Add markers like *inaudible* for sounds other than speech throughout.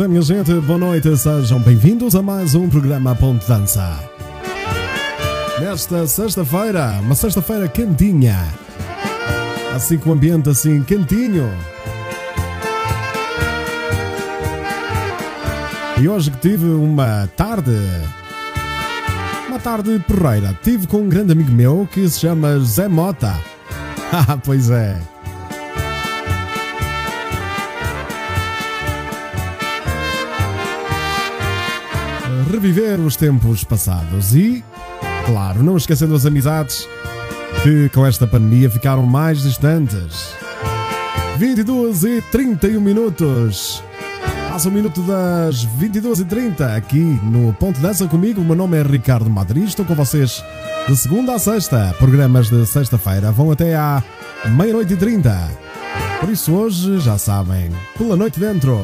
É, minha gente, boa noite, sejam bem-vindos a mais um programa Ponte Dança. Nesta sexta-feira, uma sexta-feira quentinha, assim com o ambiente assim quentinho. E hoje que tive uma tarde, uma tarde porreira, tive com um grande amigo meu que se chama Zé Mota. *laughs* Ah, pois é. Reviver os tempos passados e, claro, não esquecendo as amizades que com esta pandemia ficaram mais distantes. 22 e 31 minutos. Passa o minuto das 22 e 30 aqui no Ponto Dança comigo. O meu nome é Ricardo Madrid. Estou com vocês de segunda a sexta. Programas de sexta-feira vão até à meia-noite e 30. Por isso hoje, já sabem, pela noite dentro.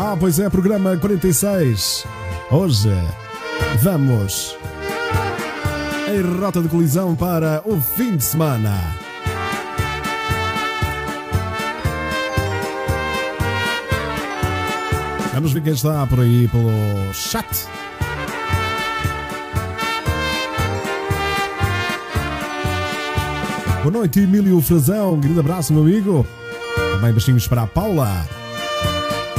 Ah, pois é, programa 46. Hoje vamos em rota de colisão para o fim de semana. Vamos ver quem está por aí pelo chat. Boa noite, Emílio Frazão. Um grande abraço, meu amigo. Também beijinhos para a Paula.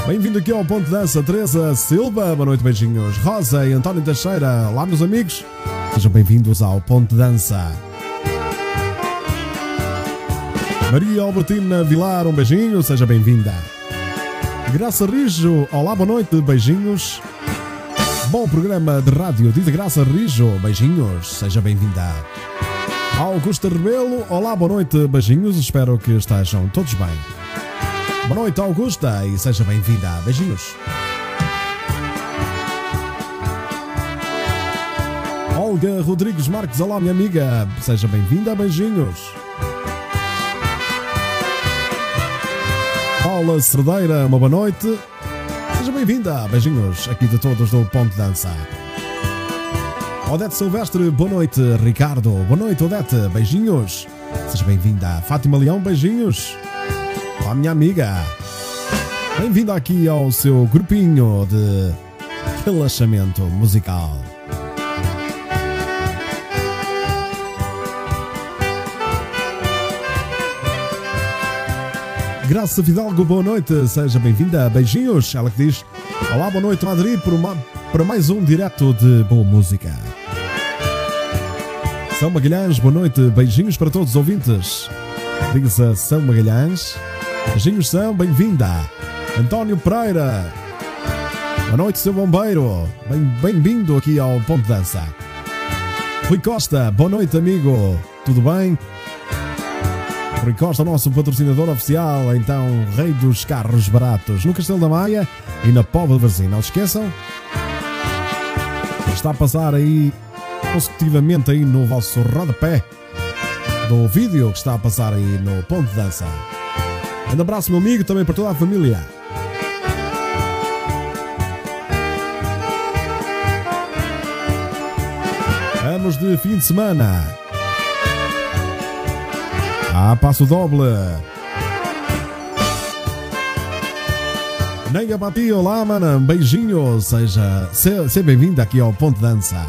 Bem-vindo aqui ao Ponto Dança, Teresa Silva. Boa noite, beijinhos. Rosa e António Teixeira. Olá, meus amigos. Sejam bem-vindos ao Ponto Dança. Maria Albertina Vilar, um beijinho, seja bem-vinda. Graça Rijo, olá, boa noite, beijinhos. Bom programa de rádio, diz Graça Rijo, beijinhos, seja bem-vinda. Augusta Rebelo, olá, boa noite, beijinhos, espero que estejam todos bem. Boa noite, Augusta, e seja bem-vinda. Beijinhos. Olga Rodrigues Marques, olá, minha amiga. Seja bem-vinda. Beijinhos. Paula Cerdeira, uma boa noite. Seja bem-vinda. Beijinhos aqui de todos do Ponto Dança. Odete Silvestre, boa noite. Ricardo, boa noite, Odete. Beijinhos. Seja bem-vinda. Fátima Leão, beijinhos. Olá, minha amiga. Bem-vindo aqui ao seu grupinho de relaxamento musical. Graça Fidalgo, boa noite, seja bem-vinda, beijinhos. Ela que diz: Olá, boa noite, Madrid, por uma, para mais um direto de boa música. São Magalhães, boa noite, beijinhos para todos os ouvintes. Diz a São Magalhães. São, bem-vinda. António Pereira. Boa noite, seu bombeiro. Bem-vindo aqui ao Ponto Dança. Rui Costa, boa noite, amigo. Tudo bem? Rui Costa, nosso patrocinador oficial, então, rei dos carros baratos, no Castelo da Maia e na Póvoa de Varzim. Não se esqueçam. Está a passar aí consecutivamente aí no vosso rodapé do vídeo que está a passar aí no Ponto Dança. Um abraço, meu amigo, também para toda a família. Vamos de fim de semana. Ah, passo doble. Nega para ti, olá, mana. Um beijinho. Seja, seja bem-vinda aqui ao Ponto Dança.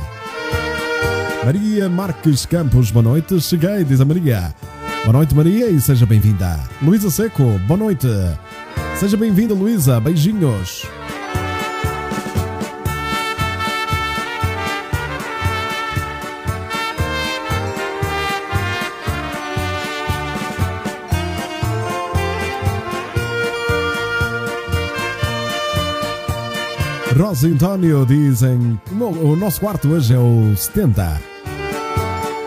Maria Marques Campos, boa noite. Cheguei, diz a Maria. Boa noite, Maria, e seja bem-vinda. Luísa Seco, boa noite. Seja bem-vinda, Luísa. Beijinhos. Rosa e António dizem o nosso quarto hoje é o 70.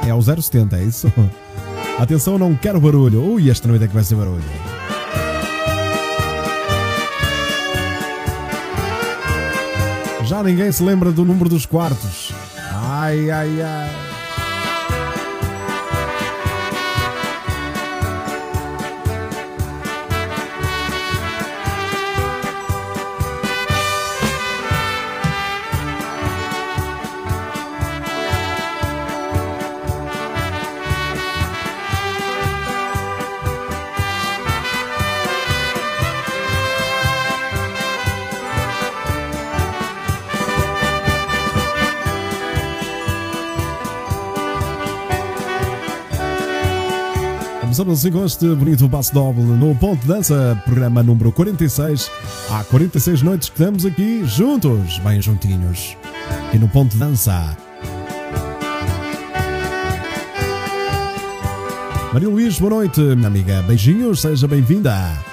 É o 070, é isso? Atenção, não quero barulho. Ui, esta noite é que vai ser barulho. Já ninguém se lembra do número dos quartos. Ai, ai, ai. Começamos com este bonito passo doble no Ponto de Dança, programa número 46. Há 46 noites que estamos aqui juntos, bem juntinhos, aqui no Ponto de Dança. Maria Luís, boa noite, minha amiga. Beijinhos, seja bem-vinda.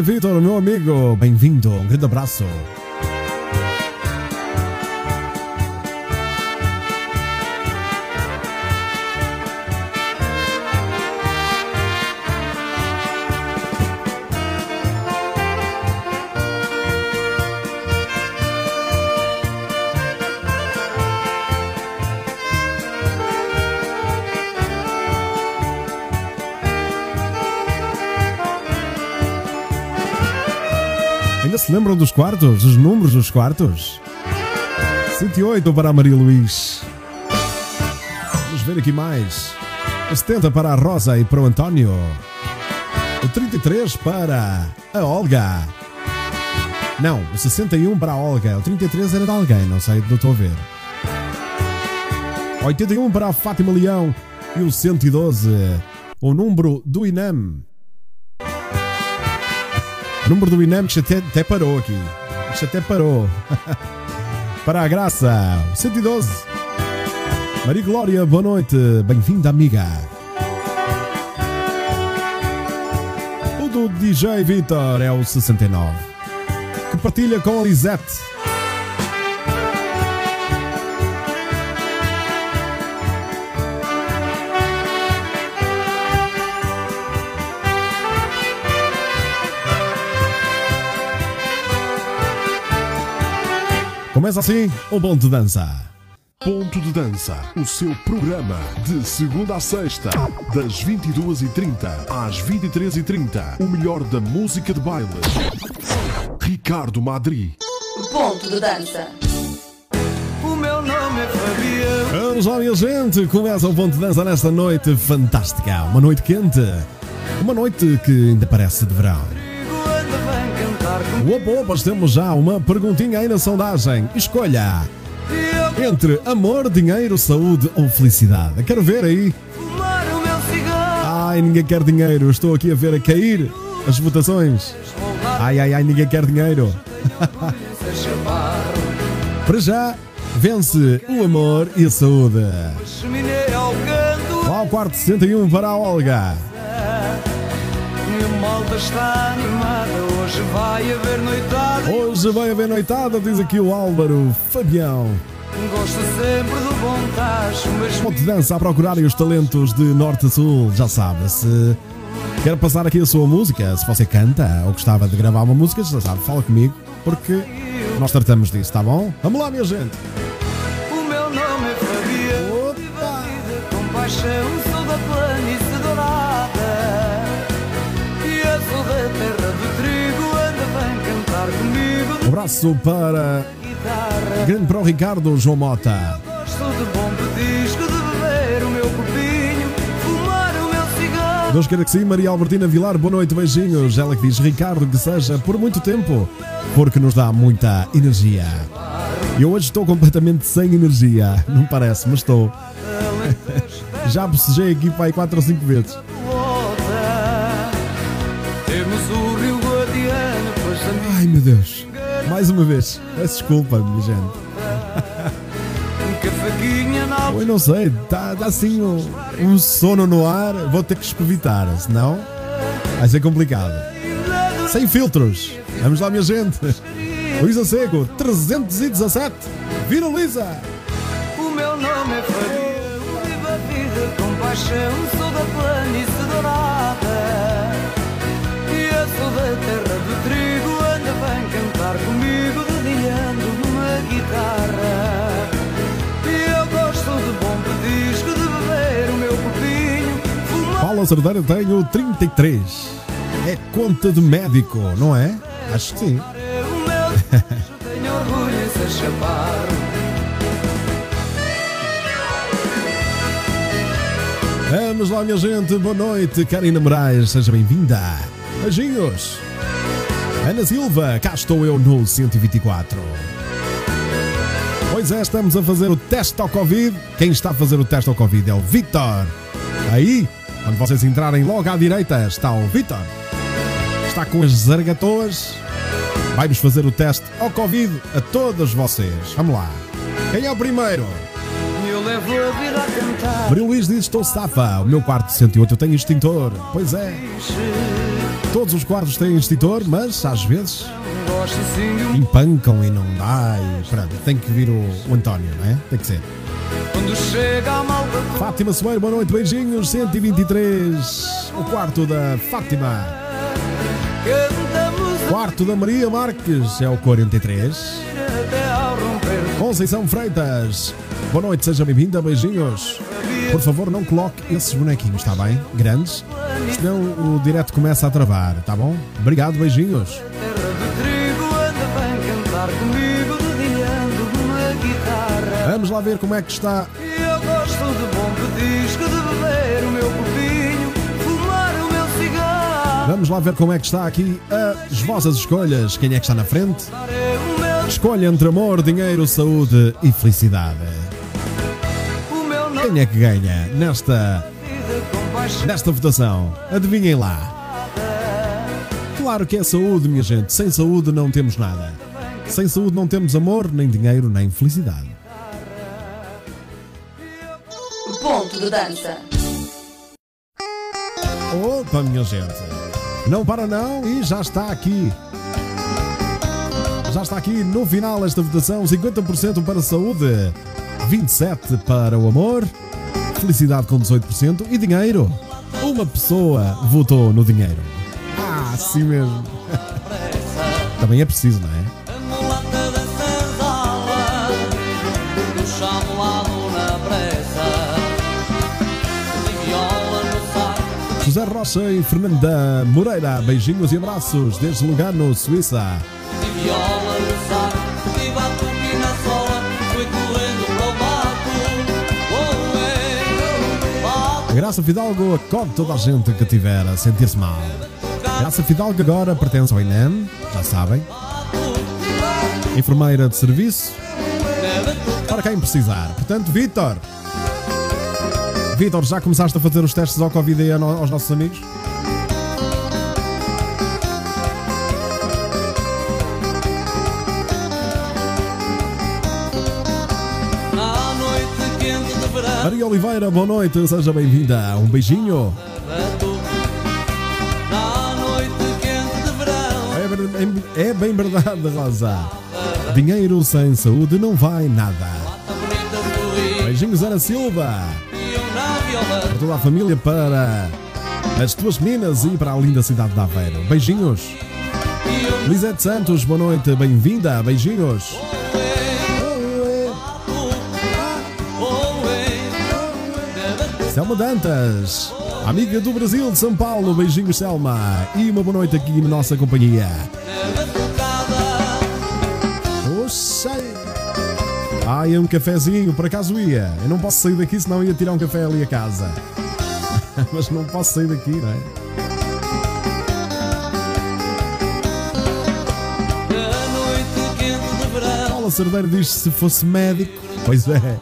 Vitor, meu amigo, bem-vindo, um grande abraço. Lembram dos quartos? Os números dos quartos? 108 para a Maria Luís. Vamos ver aqui mais. O 70 para a Rosa e para o António. O 33 para a Olga. Não, o 61 para a Olga. O 33 era de alguém, não sei, não estou a ver. 81 para a Fátima Leão. E o 112, o número do INAM. O número do INAM que até, até parou aqui. Isto até parou. *laughs* Para a graça, 112. Maria Glória, boa noite. Bem-vinda, amiga. O do DJ Vitor é o 69. Que partilha com a Lisette. Começa assim o Ponto de Dança. Ponto de Dança, o seu programa de segunda a sexta, das 22h30 às 23h30. O melhor da música de baile. Ricardo Madri. Ponto de dança. O meu nome é Fabiano. Vamos lá, minha gente. Começa o Ponto de Dança nesta noite fantástica. Uma noite quente. Uma noite que ainda parece de verão. Opa, opa, temos já uma perguntinha aí na sondagem. Escolha entre amor, dinheiro, saúde ou felicidade. Quero ver aí. Ai, ninguém quer dinheiro. Estou aqui a ver a cair as votações. Ai, ai, ai, ninguém quer dinheiro. *laughs* Para já, vence o amor e a saúde. Ao quarto 61 para a Olga. Minha malta está animada. Hoje vai haver noitada. Hoje vai haver noitada, diz aqui o Álvaro Fabião. Gosto sempre do bom tacho. Mas Ponto de dança a procurarem os talentos de norte a sul. Já sabe, se quer passar aqui a sua música, se você canta ou gostava de gravar uma música, já sabe, fala comigo, porque nós tratamos disso, tá bom? Vamos lá, minha gente. Abraço para grande para o Ricardo João Mota. Gosto de bom petisco, de beber o meu copinho, fumar o meu cigarro. Deus queira que sim, Maria Albertina Vilar, boa noite, beijinhos. Ela que diz, Ricardo, que seja por muito tempo, porque nos dá muita energia. Eu hoje estou completamente sem energia, *laughs* não parece, mas estou. *laughs* Já bocejei aqui para aí 4 ou 5 vezes. Ai meu Deus, mais uma vez, peço desculpa, minha gente. Eu não sei, está tá assim um, um sono no ar, vou ter que escovitar, senão vai ser complicado. Sem filtros, vamos lá, minha gente. Luísa Seco, 317, vira Luísa! O meu nome é Fabiano, viva a vida com paixão, sou da planície dourada. E eu sou da terra do trigo, cantar comigo, dedilhando numa guitarra. E eu gosto de bom pedisco, de beber o meu copinho, fumar Paula Cerdeira tem o 33. É conta de médico, não é? Acho que sim. tenho orgulho a chapar. Vamos lá, minha gente. Boa noite. Karina Moraes, seja bem-vinda. Beijinhos. Ana Silva, cá estou eu no 124. Pois é, estamos a fazer o teste ao Covid. Quem está a fazer o teste ao Covid é o Victor. Aí, quando vocês entrarem logo à direita, está o Victor. Está com as zargatoas. Vai-vos fazer o teste ao Covid a todos vocês. Vamos lá. Quem é o primeiro? Eu levo a vida a cantar. Maria Luís diz: Estou safa. O meu quarto de 108 eu tenho extintor. Pois é. Todos os quartos têm extintor, mas às vezes empancam e não dá. E pronto, tem que vir o, o António, não é? Tem que ser. Fátima Soeiro, boa noite, beijinhos. 123. O quarto da Fátima. Quarto da Maria Marques é o 43. até ao romper. Conceição Freitas, boa noite, seja bem-vinda, beijinhos. Por favor, não coloque esses bonequinhos, está bem? Grandes. Senão o direto começa a travar, tá bom? Obrigado, beijinhos. Vamos lá ver como é que está. Eu gosto de bom pedisco, de beber o meu copinho, fumar o meu cigarro. Vamos lá ver como é que está aqui as vossas escolhas. Quem é que está na frente? Escolha entre amor, dinheiro, saúde e felicidade. É que ganha nesta, nesta votação? Adivinhem lá. Claro que é saúde, minha gente. Sem saúde não temos nada. Sem saúde não temos amor, nem dinheiro, nem felicidade. Ponto de dança. Opa, minha gente. Não para não e já está aqui. Já está aqui no final esta votação. 50% para saúde, 27% para o amor, felicidade com 18% e dinheiro. Uma pessoa votou no dinheiro. Ah, sim mesmo. *laughs* Também é preciso, não é? José Rocha e Fernanda Moreira, beijinhos e abraços desde Lugano, Suíça. Graça Fidalgo acolhe toda a gente que tiver a sentir-se mal. Graça Fidalgo agora pertence ao INEM, já sabem. Enfermeira de serviço, para quem precisar. Portanto, Vitor. Vitor, já começaste a fazer os testes ao Covid aos nossos amigos? Maria Oliveira, boa noite, seja bem-vinda. Um beijinho. É, é- é bem verdade, Rosa. Dinheiro sem saúde não vai nada. Beijinhos, Ana Silva. Para toda a família, para as tuas meninas e para a linda cidade de Aveiro. Beijinhos. Lisete Santos, boa noite, bem-vinda, beijinhos. Selma Dantas, amiga do Brasil de São Paulo, beijinhos, Selma. E uma boa noite aqui na nossa companhia. Oxê. Ai, é um cafezinho, por acaso ia. Eu não posso sair daqui, senão ia tirar um café ali a casa. *laughs* Mas não posso sair daqui, não é? Paula Cerdeiro diz se fosse médico. Pois é.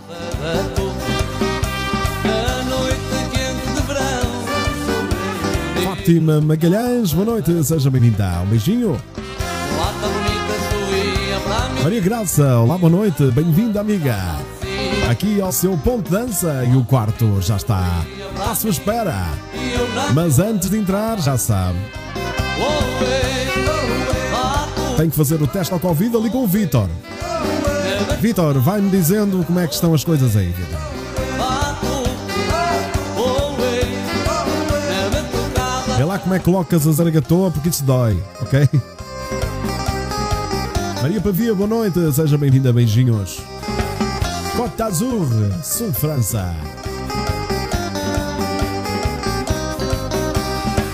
Fátima Magalhães, boa noite, seja bem-vinda. Um beijinho. Maria Graça, olá, boa noite, bem-vinda, amiga. Aqui ao seu ponto de dança e o quarto já está à sua espera. Mas antes de entrar, já sabe, tem que fazer o teste ao Covid ali com o Vitor. Vitor, vai-me dizendo como é que estão as coisas aí, Vitor. Vê lá como é que colocas a zargatoa, porque isso dói, ok? Maria Pavia, boa noite, seja bem-vinda, beijinhos. Côte Azur, Sul França.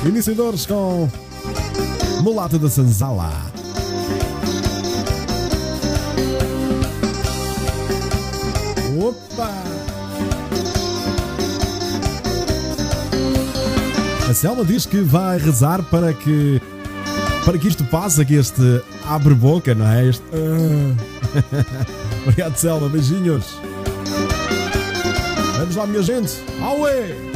Iniciadores com Mulata da Sanzala. Opa! A Selma diz que vai rezar para que para que isto passe, que este abre boca, não é? Este. Ah. *laughs* Obrigado, Selma. Beijinhos. Vamos lá, minha gente. Oe,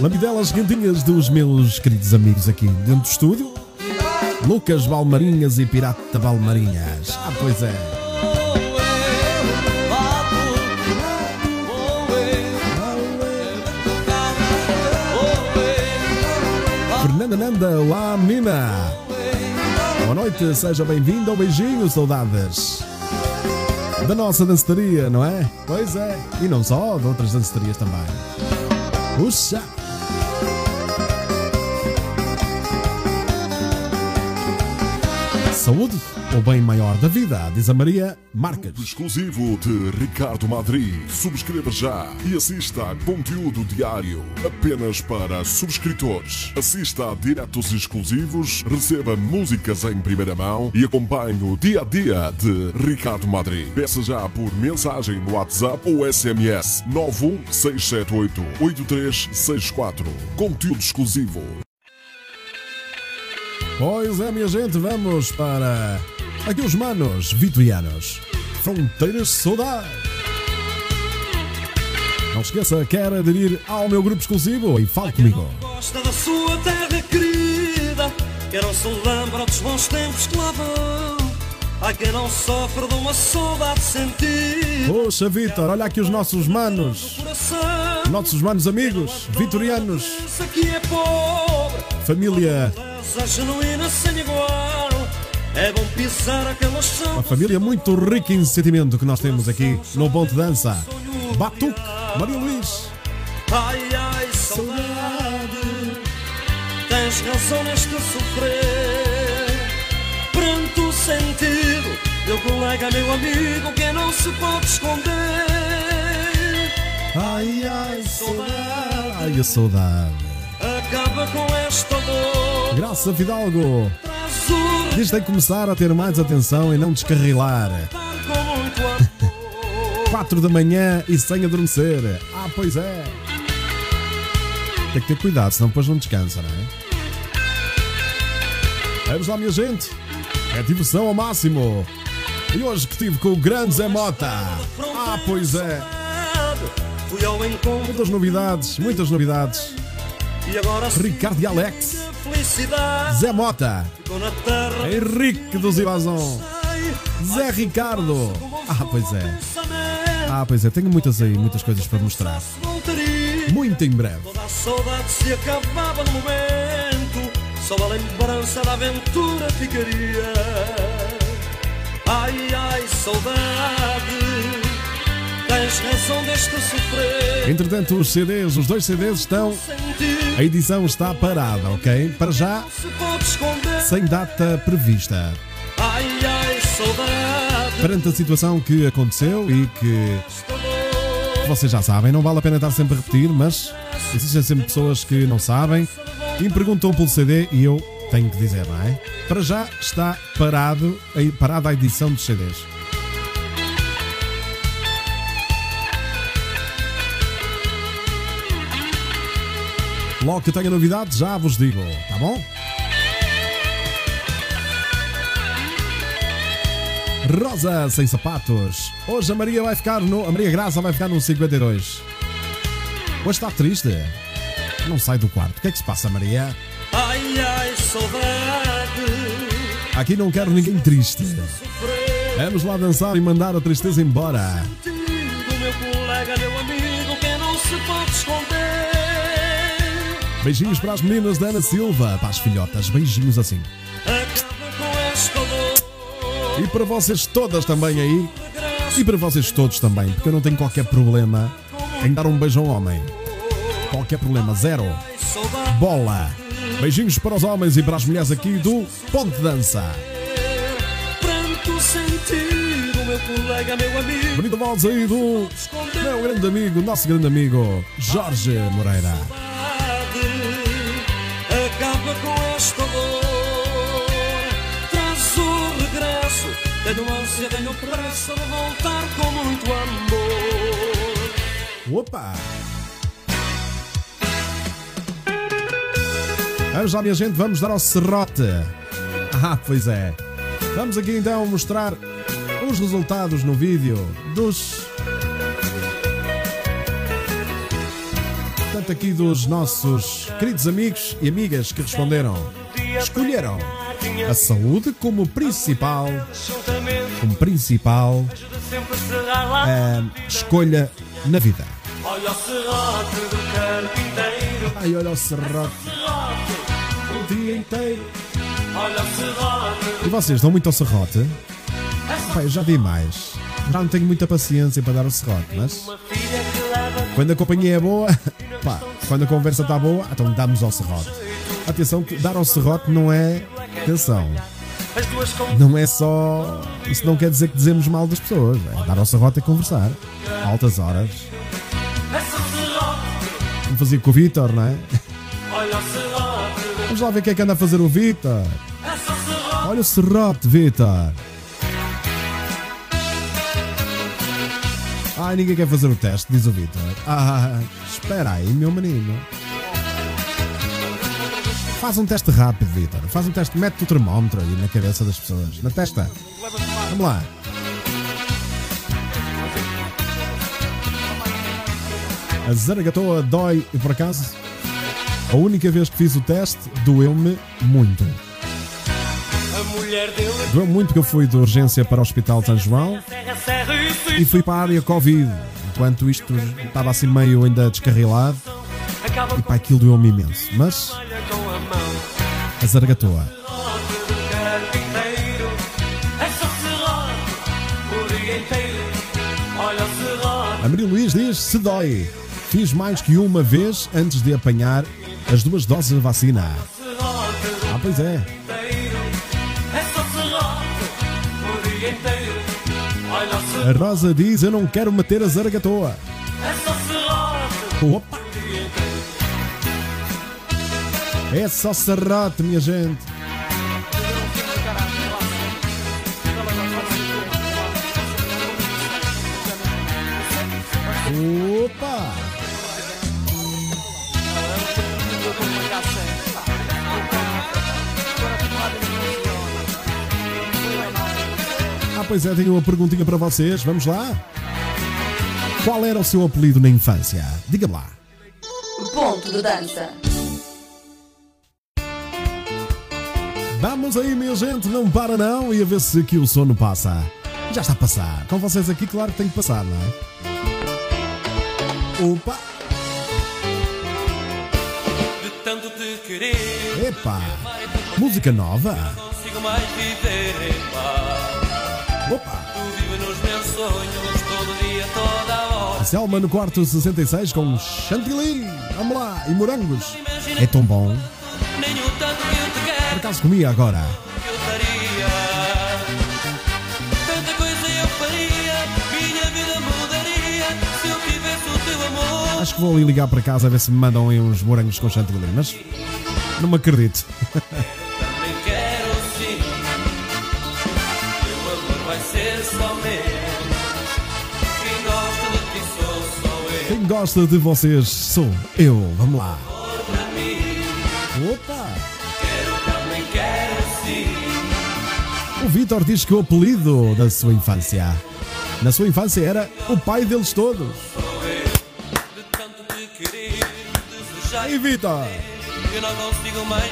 Lambidelas quentinhas dos meus queridos amigos aqui dentro do estúdio. Lucas Balmarinhas e Pirata Balmarinhas. Ah, pois é. Nanda, olá menina. Boa noite, seja bem-vindo ao beijinho, saudades. Da nossa danceteria, não é? Pois é. E não só, de outras danceterias também. Puxa! Saúde, o bem maior da vida, diz a Maria Marques. Exclusivo de Ricardo Madri. Subscreva já e assista a conteúdo diário apenas para subscritores. Assista a diretos exclusivos, receba músicas em primeira mão e acompanhe o dia a dia de Ricardo Madri. Peça já por mensagem no WhatsApp ou SMS 91678 8364. Conteúdo exclusivo. Pois é, minha gente, vamos para aqui os manos vitorianos. Fronteiras Saudade. Não esqueça, quer aderir ao meu grupo exclusivo e fale comigo. Gosta da sua terra querida, que não se lembra dos bons tempos que lá vão. Há quem não sofre de uma saudade sentida. Poxa, Vitor, olha aqui os nossos manos, nossos manos amigos, vitorianos, é pobre, família, beleza genuína sem igual. É bom pisar aquelas uma família muito rica em sentimento que nós temos aqui no Bom de Dança. Batuque, Maria Luís. Ai, ai, saudade, tens razão neste sofrer. Pranto sentido, meu colega, meu amigo, que não se pode esconder. Ai, ai, saudade. Ai, a saudade. Acaba com esta dor, Graça Fidalgo. Diz tem que começar a ter mais atenção e não descarrilar. retar com muito amor. 4 da manhã e sem adormecer. Ah, pois é. Tem que ter cuidado, senão depois não descansa, não é? Vamos lá, minha gente. É diversão ao máximo. E hoje que estive com o grande Zé Mota. Ah, pois é. Fui ao encontro Muitas novidades, muitas novidades. e agora Ricardo e Alex. Felicidade Zé Mota. Henrique dos Ibazon. Zé Ricardo. Ah, pois é. Ah, pois é. Tenho muitas aí, muitas coisas para mostrar. Muito em breve. Toda a saudade se acabava no momento, só a lembrança da aventura ficaria. Ai, ai, saudade, tens razão deste sofrer. Entretanto, os CDs, os dois CDs estão. A edição está parada, ok? Para já, sem data prevista. Perante a situação que aconteceu e que vocês já sabem, não vale a pena estar sempre a repetir, mas existem sempre pessoas que não sabem e me perguntam pelo CD e eu tenho que dizer, não é? Para já está parado, parada a edição dos CDs. Logo que tenha novidades, já vos digo, tá bom? Rosa sem sapatos. Hoje a Maria vai ficar no. A Maria Graça vai ficar no 52. Hoje está triste. Não sai do quarto. O que é que se passa, Maria? ai, ai, saudade, Aqui não quero ninguém triste. Vamos lá dançar e mandar a tristeza embora. Do meu colega, meu amigo, que não se pode esconder. Beijinhos para as meninas da Ana Silva, para as filhotas. Beijinhos assim. E para vocês todas também aí. E para vocês todos também, porque eu não tenho qualquer problema em dar um beijo a um homem. Qualquer problema, zero. Bola. Beijinhos para os homens e para as mulheres aqui do Ponte Dança. Bonita voz aí do meu grande amigo, nosso grande amigo, Jorge Moreira. Tenho ânsia, tenho pressa voltar com muito amor. Opa! Vamos lá, minha gente, vamos dar ao serrote. Ah, pois é. Vamos aqui então mostrar os resultados no vídeo dos. Portanto, aqui dos nossos queridos amigos e amigas que responderam. Escolheram a saúde como principal, como principal eh, escolha na vida. Olha o serrote do carpinteiro, Ai, olha o serrote o dia inteiro. olha o serrote E vocês dão muito ao serrote? Eu já vi mais. Já não tenho muita paciência para dar o serrote, mas quando a companhia é boa, *laughs* pá, quando a conversa está boa, então damos ao serrote. Atenção, que dar ao serrote não é. Atenção, não é só. Isso não quer dizer que dizemos mal das pessoas. É, dar ao serrote é conversar. Altas horas. Como fazia com o Vitor, não é? Vamos lá ver o que é que anda a fazer o Vitor. Olha o serrote, Vitor. Ai, ninguém quer fazer o teste, diz o Vitor. Ah, espera aí, meu menino. Faz um teste rápido, Vitor. Faz um teste, mete o termómetro aí na cabeça das pessoas, na testa. Vamos lá. A zaragatoa dói por acaso, a única vez que fiz o teste, doeu-me muito. Doeu muito porque eu fui de urgência para o Hospital de São João e fui para a área Covid. Enquanto isto estava assim meio ainda descarrilado, e pá, aquilo doeu-me imenso. Mas a mão. a zaragatoa. Serrote do carpinteiro, essa serrote, o dia inteiro. Olha o serrote, A Maria Luís diz: se dói. Fiz mais que uma vez antes de apanhar as duas doses de vacina. Ah, pois é. serrote, A Rosa diz: eu não quero meter a essa serrote, Opa! É só serrote, minha gente. Opa! Ah, pois é, tenho uma perguntinha para vocês. Vamos lá? Qual era o seu apelido na infância? Diga lá. Ponto de dança. Vamos aí, minha gente, não para não e a ver se aqui o sono passa. Já está a passar. Com vocês aqui, claro que tem que passar, não é? Opa! De tanto te querer, Epa! Música nova? consigo mais viver. Epá. Opa! Tu nos meus sonhos, todo dia, toda hora. Selma no quarto 66 com chantilly. Vamos lá, e morangos. É tão bom. Acaso comia agora. Acho que vou ali ligar para casa a ver se me mandam aí uns morangos com chantilly, mas não me acredito. Quem gosta de vocês sou eu. Vamos lá. Opa! O Vitor diz que o apelido da sua infância. Na sua infância era o pai deles todos. Aí, Vitor!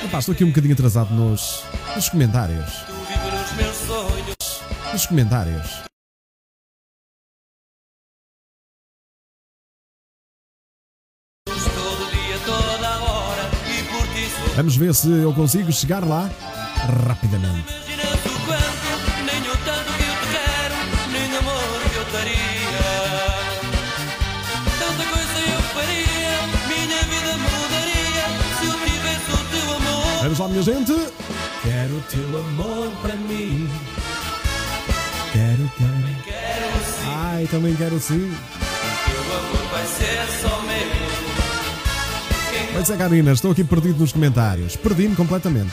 Epá, estou aqui um bocadinho atrasado nos, nos comentários. Nos comentários. E. Vamos ver se eu consigo chegar lá rapidamente. Vamos lá, minha gente. Quero o teu amor para mim. Quero, quero. Quero sim, Ai, também quero sim. teu amor vai ser só meu. Pois é, Karina, estou aqui perdido nos comentários. Perdi-me completamente.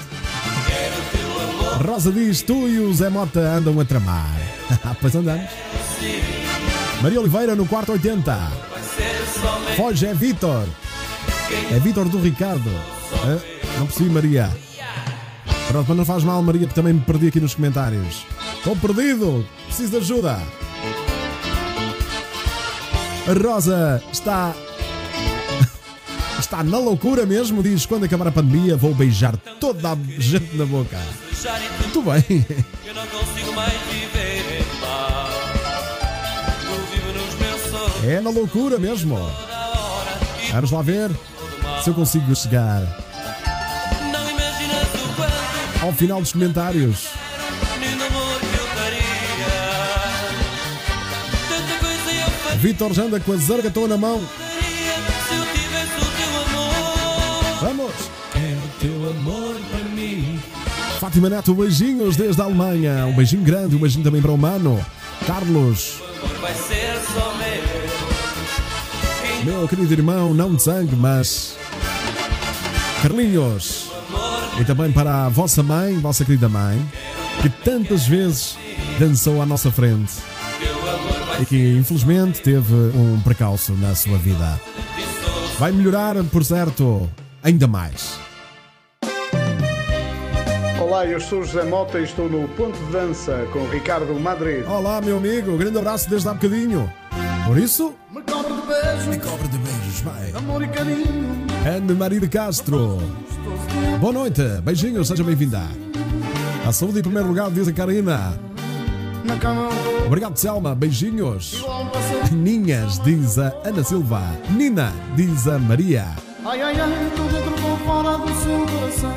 Rosa diz: Tu e o Zé Mota andam a tramar. *laughs* pois andamos. Maria Oliveira no quarto 80. Foge é Vitor. É Vitor do Ricardo. Não percebi, Maria. Pronto, mas não faz mal, Maria, porque também me perdi aqui nos comentários. Estou perdido. Preciso de ajuda. A Rosa está. *laughs* Está na loucura mesmo. Diz: quando acabar a pandemia, vou beijar toda a gente na boca. Muito bem. Eu não consigo mais viver em paz. É na loucura mesmo. Vamos lá ver se eu consigo chegar ao final dos comentários. Vitor já anda com a zargatona na mão. Vamos! É teu amor para mim. Fátima Neto, beijinhos desde a Alemanha. Um beijinho grande, um beijinho também para o Mano. Carlos, meu querido irmão, não de sangue, mas. Carlinhos. E também para a vossa mãe, vossa querida mãe, que tantas vezes dançou à nossa frente e que infelizmente teve um precalço na sua vida. Vai melhorar, por certo, ainda mais. Olá, eu sou José Mota e estou no Ponto de Dança com Ricardo Madrid. Olá, meu amigo, grande abraço desde há bocadinho. Por isso, Me cobra de beijos, cobra de beijos, vai. amor e carinho. Ana Maria de Castro. Boa noite, beijinhos, seja bem-vinda. A saúde em primeiro lugar, diz a Karina. Obrigado, Selma, beijinhos. Ninhas, diz a Ana Silva. Nina, diz a Maria. Ai, ai, ai, tô dentro ou fora do seu coração.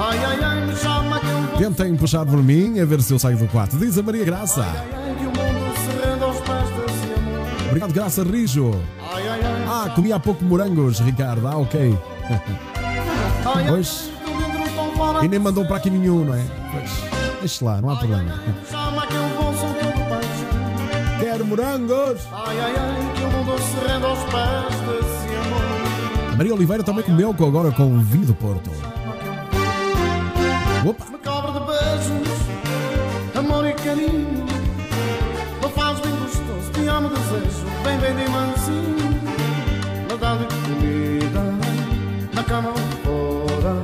Ai, ai, ai, me chama que eu vou. Tentem puxar por mim a ver se eu saio do quarto, diz a Maria Graça. Ai, ai, que Obrigado, Graça Rijo. Ah, comi há pouco morangos, Ricardo. Ah, ok. *laughs* Pois, e nem do mandou para aqui nenhum, não é? Pois, deixe lá, não há problema. Quero morangos! Ai, ai, ai, que o mundo se rende aos pés desse amor. A Maria Oliveira também comeu com- agora com vinho do Porto. Opa! Me cobra de beijos, amor e carinho. Amo, desejo. Vem, vem de mansinho. Me dá-lhe comida, na cama fora.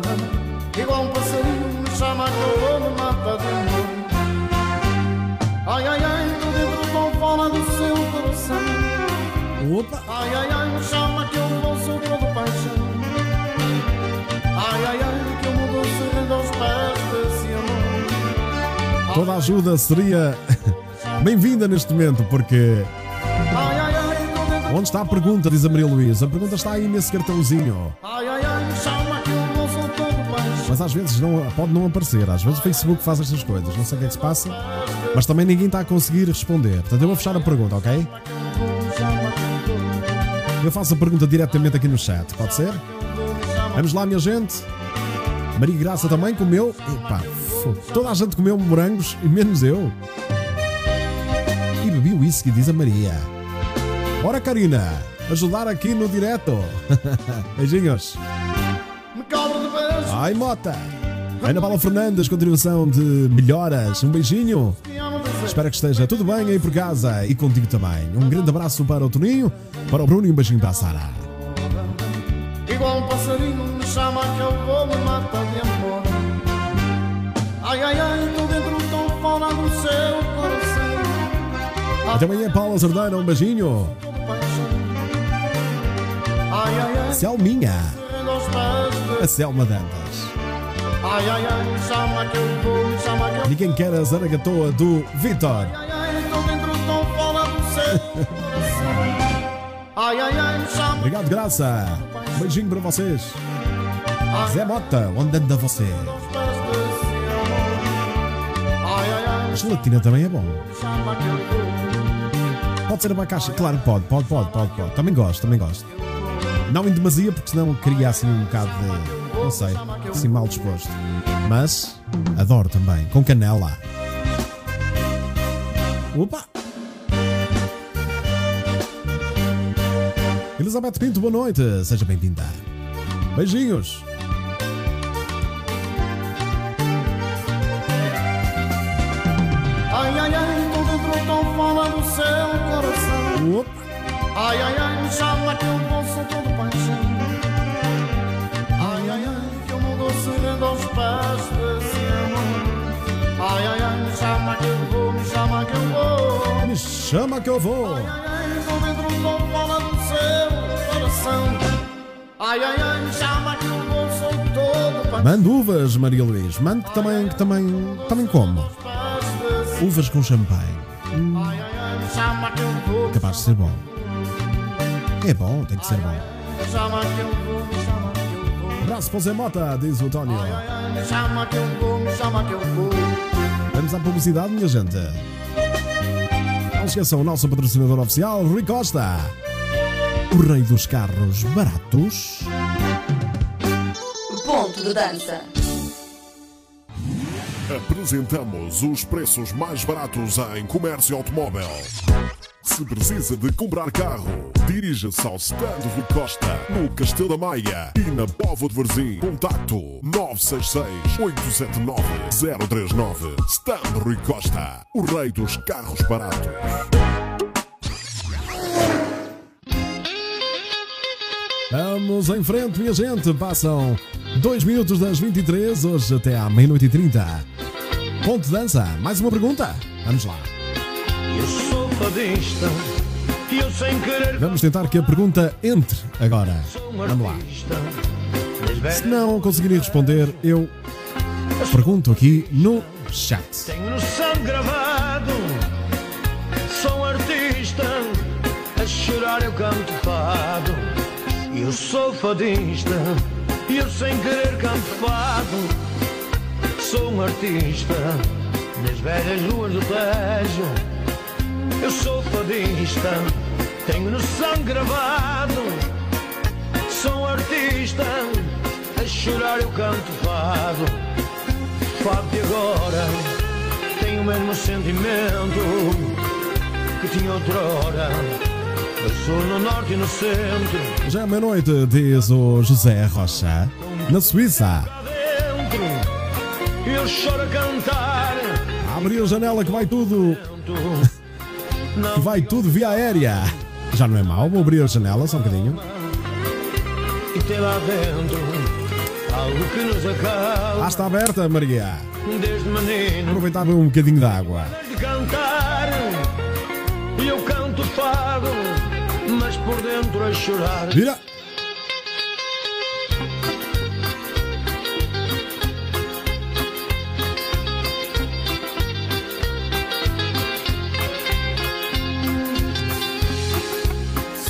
Igual um passarinho, me chama que eu vou, me mata de amor. Ai, ai, ai, tô dentro, tô fora do seu coração. Opa! Ai, ai, ai, me chama que eu vou, sou todo paixão. Ai, ai, ai, que o mundo se rende aos pés desse amor. Toda a ajuda seria *laughs* bem-vinda neste momento, porque onde está a pergunta, diz a Maria Luísa? A pergunta está aí nesse cartãozinho. Ai, ai, ai, chama que eu sou todo. Mas às vezes não, pode não aparecer, às vezes o Facebook faz estas coisas, não sei o que é que se passa, mas também ninguém está a conseguir responder. Portanto, eu vou fechar a pergunta, ok? Eu faço a pergunta diretamente aqui no chat, pode ser? Vamos lá, minha gente. Maria Graça também comeu. Epá, toda a gente comeu morangos e menos eu. E bebi whisky, diz a Maria. Ora, Karina, ajudar aqui no direto. *laughs* Beijinhos. Ai, Mota. Ana Paula Fernandes, continuação de melhoras. Um beijinho. Espero que esteja tudo bem aí por casa e contigo também. Um grande abraço para o Toninho, para o Bruno e um beijinho para a Sara. Igual um passarinho, me chama que eu vou, me mata de amor. Ai, ai, ai, tô dentro, tô fora do seu coração. Até amanhã, Paula Zardana, um beijinho. Ai, ai, ai, Selminha, a Selma Dantas. Vou, Ninguém quer a zaragatoa do Vitor. *laughs* Obrigado, Graça. Um beijinho para vocês. Zé Mota, onde anda você? gelatina também é bom. Pode ser abacaxi? Claro, pode, pode, pode, pode, pode. Também gosto, também gosto. Não em demasia, porque senão cria assim um bocado de. não sei, assim mal disposto. Mas adoro também, com canela. Opa! Elizabeth Pinto, boa noite, seja bem-vinda. Beijinhos! Ai, ai, ai, todo trotão fala do seu coração. Opa. Ai, ai, ai, já que eu posso todo pés desse amor. Ai, ai, ai, me chama que eu vou, me chama que eu vou. Me chama que eu vou. Ai, ai, ai, estou dentro do bola do seu coração. Ai, ai, ai, me chama que eu vou, sou todo paixão. Mande uvas, Maria Luís. Mande que também, que também, também como. Uvas com champanhe. Vou. Capaz de ser bom. É bom, tem que ser bom. O Zé Mota, diz o Tónio. Ai, ai, ai, me chama que eu vou, me chama que eu vou. Vamos à publicidade, minha gente. Não esqueçam o nosso patrocinador oficial, Rui Costa. O rei dos carros baratos. Ponto de dança. Apresentamos os preços mais baratos em comércio automóvel. Se precisa de comprar carro, dirija-se ao Stand Rui Costa, no Castelo da Maia e na Povo de Varzim. Contacto 966-879-039. Stand Rui Costa, o rei dos carros baratos. Vamos em frente, minha gente. Passam 2 minutos das 23, hoje até à meia-noite e 30. Ponto de dança. Mais uma pergunta? Vamos lá. Eu sou Vamos tentar que a pergunta entre agora. Vamos lá. Se não conseguirem responder, eu pergunto aqui no chat. Tenho no sangue gravado, sou um artista. A chorar eu canto fado. Eu sou fadista eu sem querer canto fado. Sou um artista nas velhas ruas do Tejo. Eu sou fadista, tenho no sangue gravado. Sou artista, a chorar eu canto fado. Fado de agora tem o mesmo sentimento que tinha outrora. Eu sou no norte e no centro, Já é meia-noite, diz o José Rocha. Na Suíça. eu choro a cantar. Abrir a janela que vai tudo. Que vai tudo via aérea. Já não é mau, vou abrir a janela só um bocadinho. E tem lá dentro algo que nos Ah, está aberta, Maria. Desde menino Aproveitava um bocadinho de água. de cantar. E eu canto fado, mas por dentro a chorar. Vira!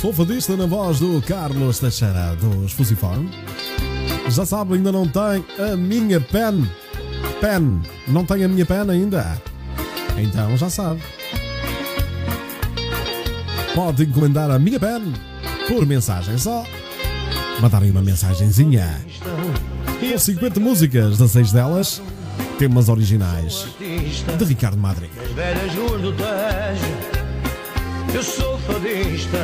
Sou fadista na voz do Carlos Teixeira dos Fusiform. Já sabe, ainda não tem a minha pen. Pen. Não tem a minha pen ainda? Então já sabe. Pode encomendar a minha pen por mensagem só. Mandarem uma mensagenzinha. Com 50 músicas, 16 delas, temas originais de Ricardo Madri. Eu sou fadista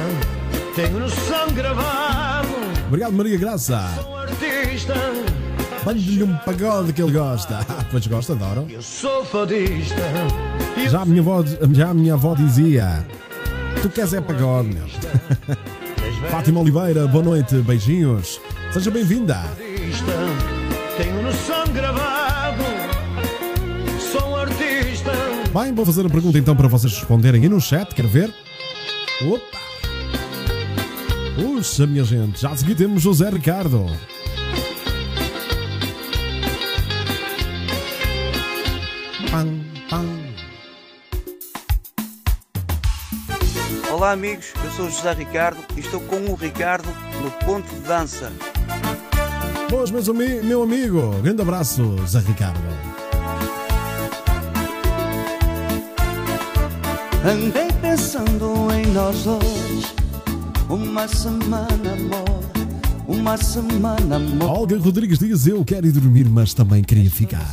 Tenho no sangue gravado Obrigado, Maria Graça. Sou artista Mande-lhe um pagode que ele gosta. *laughs* Ah, pois gosta, adoro. Eu sou fadista Já a minha avó, já a minha avó dizia: Tu queres é pagode, meu. *laughs* Fátima Oliveira, boa noite, beijinhos. Seja bem-vinda. Tenho no sangue gravado Sou artista Bem, vou fazer a pergunta então para vocês responderem aí no chat, quero ver. Opa! Puxa, minha gente, já a seguir temos José Ricardo. Pam, pam. Olá amigos, eu sou o José Ricardo e estou com o Ricardo no Ponto de Dança. Boas, meus ami meu amigo. Grande abraço, Zé Ricardo. Andei pensando em nós dois. Uma semana, amor. Uma semana. Olga Rodrigues diz: Eu quero ir dormir, mas também queria ficar.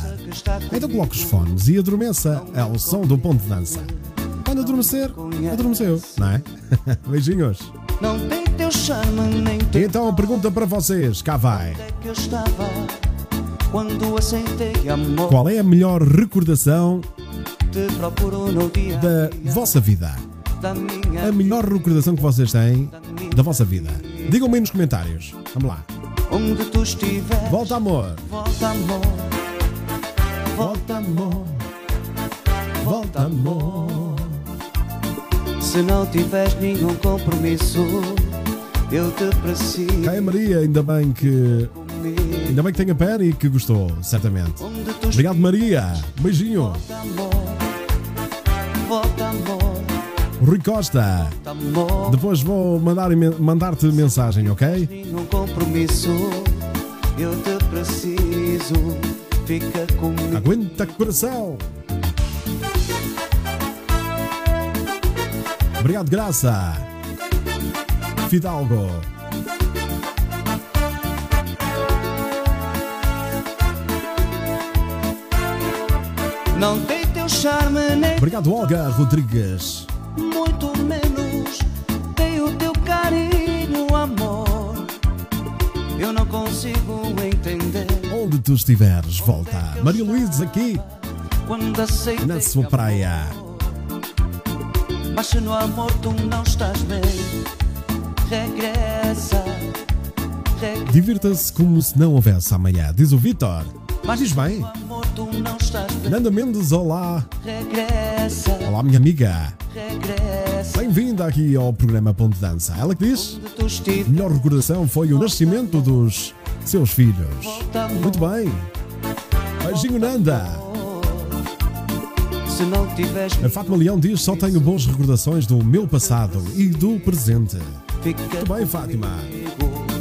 Então coloque os fones e adormeça. É o som do ponto de dança. Quando adormecer, adormeceu, não é? *laughs* Beijinhos. Não tem teu charme nem teu Então a pergunta para vocês: cá vai. é. Qual é a melhor recordação da vossa vida? A melhor recordação que vocês têm da vossa vida? Digam-me aí nos comentários. Vamos lá. Onde tu estiveres, Volta, amor. volta amor, Volta, amor. Volta, amor. Se não tiveres nenhum compromisso, eu te preciso Caia Maria, ainda bem que. Ainda bem que tenha pena e que gostou, certamente. Obrigado, Maria. Beijinho. Rui Costa. Depois vou mandar, mandar-te mensagem, ok? Nenhum compromisso, eu te preciso. Fica comigo. Aguenta coração. Obrigado, Graça. Fidalgo. Não tem teu charme nem Obrigado, Olga Rodrigues. Muito menos tem o teu carinho, amor. Eu não consigo entender Onde tu estiveres, volta. Maria Luísa aqui na sua praia. Mas se no amor tu não estás bem, regressa, regressa. Divirta-se como se não houvesse amanhã, diz o Vitor. Mas Diz bem. Nanda Mendes, olá. regressa, Olá, minha amiga. regressa. Bem-vinda aqui ao programa Ponto Dança. Ela que diz: a melhor recordação foi o nascimento dos seus filhos. Muito bem. Beijinho, Nanda. A Fátima Leão diz: só tenho boas recordações do meu passado e do presente. Muito bem, Fátima.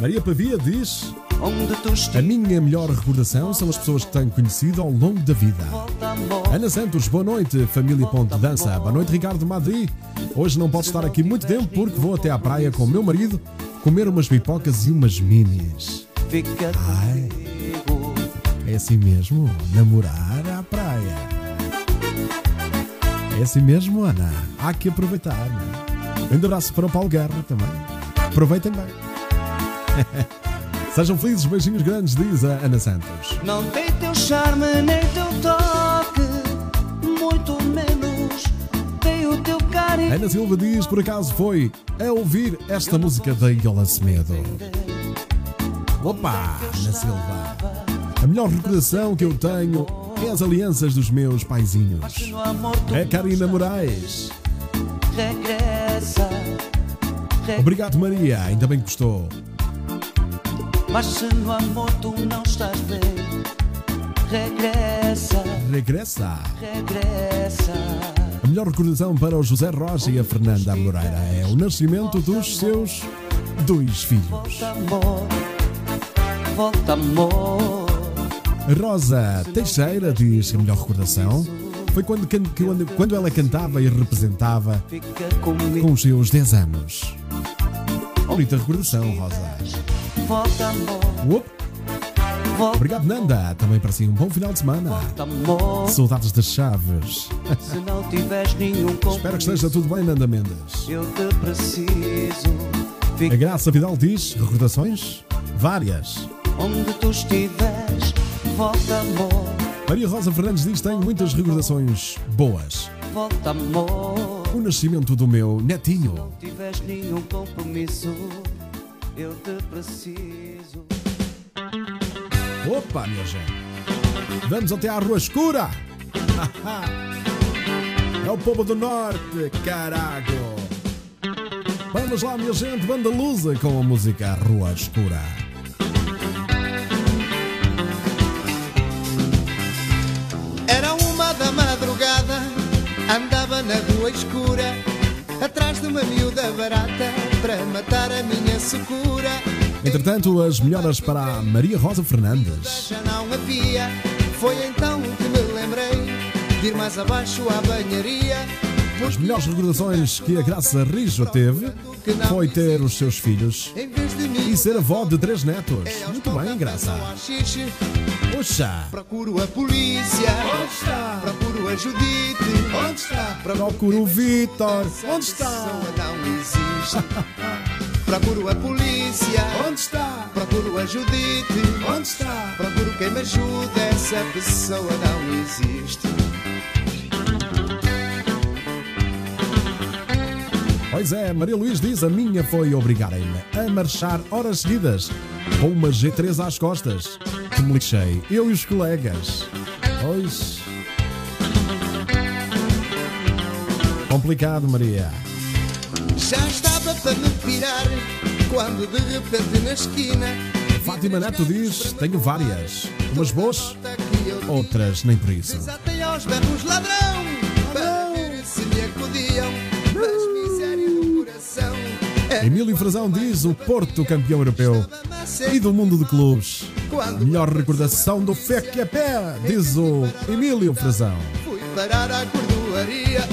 Maria Pavia diz: a minha melhor recordação são as pessoas que tenho conhecido ao longo da vida. Ana Santos, boa noite, família Ponte Dança. Boa noite, Ricardo Madri. Hoje não posso estar aqui muito tempo porque vou até à praia com o meu marido comer umas pipocas e umas minis. Ai. É assim mesmo? Namorar à praia. É assim mesmo, Ana? Há que aproveitar. é? Um abraço para o Paulo Guerra também. Aproveitem bem. *laughs* Sejam felizes, beijinhos grandes, diz a Ana Santos. Não tem teu charme nem teu toque, muito menos tem o teu carinho. Ana Silva diz, por acaso foi a ouvir esta música da Iola Semedo. Opa, Ana Silva. A melhor recordação que eu tenho é as alianças dos meus paizinhos. É Karina Moraes. regressa, re- Obrigado, Maria. Ainda bem que gostou. Mas se no amor tu não estás bem, regressa, Regressa. regressa. A melhor recordação para o José Rocha e a Fernanda Moreira é o nascimento dos seus dois filhos. Volta amor, volta amor. Rosa Teixeira diz que a melhor recordação foi quando, quando, quando ela cantava e representava com os seus 10 anos. Bonita recordação, Rosa. Volta amor, volta, Obrigado, Nanda. Também para si um bom final de semana. volta amor. Saudades das chaves. Se não tiveres nenhum compromisso, *laughs* Espero que esteja tudo bem, Nanda Mendes. eu te preciso. A Fica Graça Vidal diz recordações? Várias. onde tu estiveres, volta amor, Maria Rosa Fernandes diz tenho muitas recordações boas. volta amor. O nascimento do meu netinho. Não tiveres nenhum compromisso, eu te preciso. Opa, minha gente. Vamos até à Rua Escura. *laughs* É o povo do Norte, carago. Vamos lá, minha gente, banda lusa com a música Rua Escura. Era uma da madrugada, andava na rua escura, atrás de uma miúda barata, para matar a minha secura. Entretanto, as melhoras para a Maria Rosa Fernandes. Já não havia, foi então que me lembrei de ir mais abaixo à banharia. As melhores recordações que a Graça Rijo teve foi ter os seus filhos e ser avó de três netos. é Muito bem, Graça. Puxa! Procuro a polícia, Onde está? procuro a Judite, Onde está? Procuro o Vitor. Onde está? Procuro a polícia, Onde está? procuro a Judite, Onde está? procuro quem me ajude, essa pessoa não existe. Pois é, Maria Luís diz: a minha foi obrigarem-me a marchar horas seguidas com uma G3 às costas. Que me lixei, eu e os colegas. Pois. Complicado, Maria. Já estava para me pirar quando de repente na esquina Fátima Neto diz: tenho várias. Umas boas, outras nem por isso. desatei aos berros ladrão para ver se me acudiam. Mas miséria no coração é Emílio Frazão diz: o Porto campeão europeu e do mundo de clubes. Melhor recordação do FEC a pé, diz o Emílio Frazão. Fui parar à cordoaria.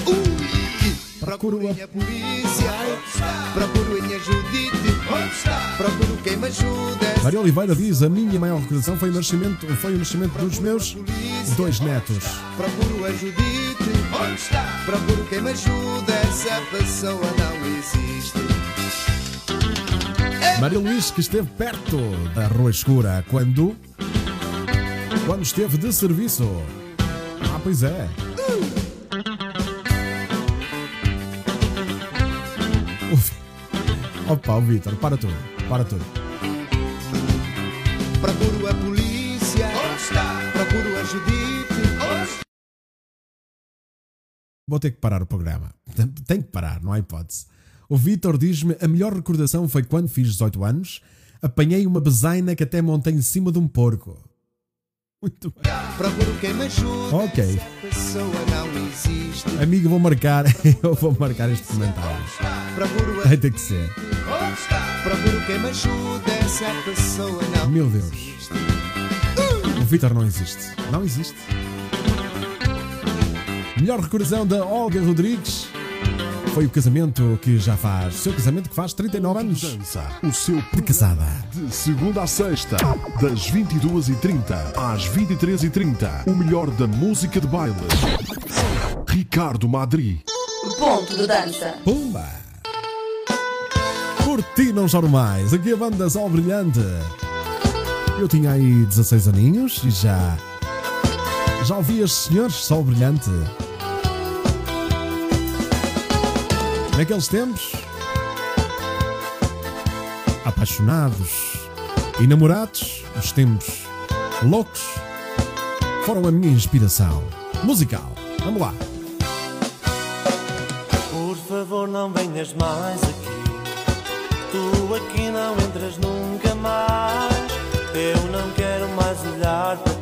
Procuro a- minha polícia. Procuro minha Judite. Procuro quem me ajuda. Maria Oliveira diz: a minha maior recordação foi o nascimento, foi o nascimento dos meus dois netos. Procuro a Judite. Procuro quem me ajuda. Essa pessoa não existe. Maria Luís que esteve perto da Rua Escura quando quando esteve de serviço. Ah, pois é. O Opa, o Vitor, para tudo, para tudo. Procuro a polícia. Procuro a Judite. Vou ter que parar o programa. Tem- Tem que parar, não há hipótese. O Vitor diz-me: a melhor recordação foi quando fiz 18 anos, apanhei uma bezaina que até montei em cima de um porco. Muito bem. Procuro quem me ajuda. Ok. Essa pessoa não existe. Amigo, vou marcar, *laughs* eu vou marcar este comentário. Ter que ser. Procuro quem me ajuda. Essa pessoa não Meu Deus. existe. O Vitor não existe. Não existe. Melhor recordação da Olga Rodrigues foi o casamento que já faz. O seu casamento que faz 39 anos. Dança, o seu De casada. de segunda a sexta, das 22h30 às 23h30. O melhor da música de baile. Ricardo Madri. Ponto de dança. Pumba! Por ti não choro mais. Aqui a banda Sol Brilhante. Eu tinha aí 16 aninhos e já. Já ouvi estes senhores Sol Brilhante. Naqueles tempos. Apaixonados e namorados, os tempos loucos foram a minha inspiração musical. Vamos lá. Por favor, não venhas mais aqui. Não entras nunca mais. Eu não quero mais olhar para ti.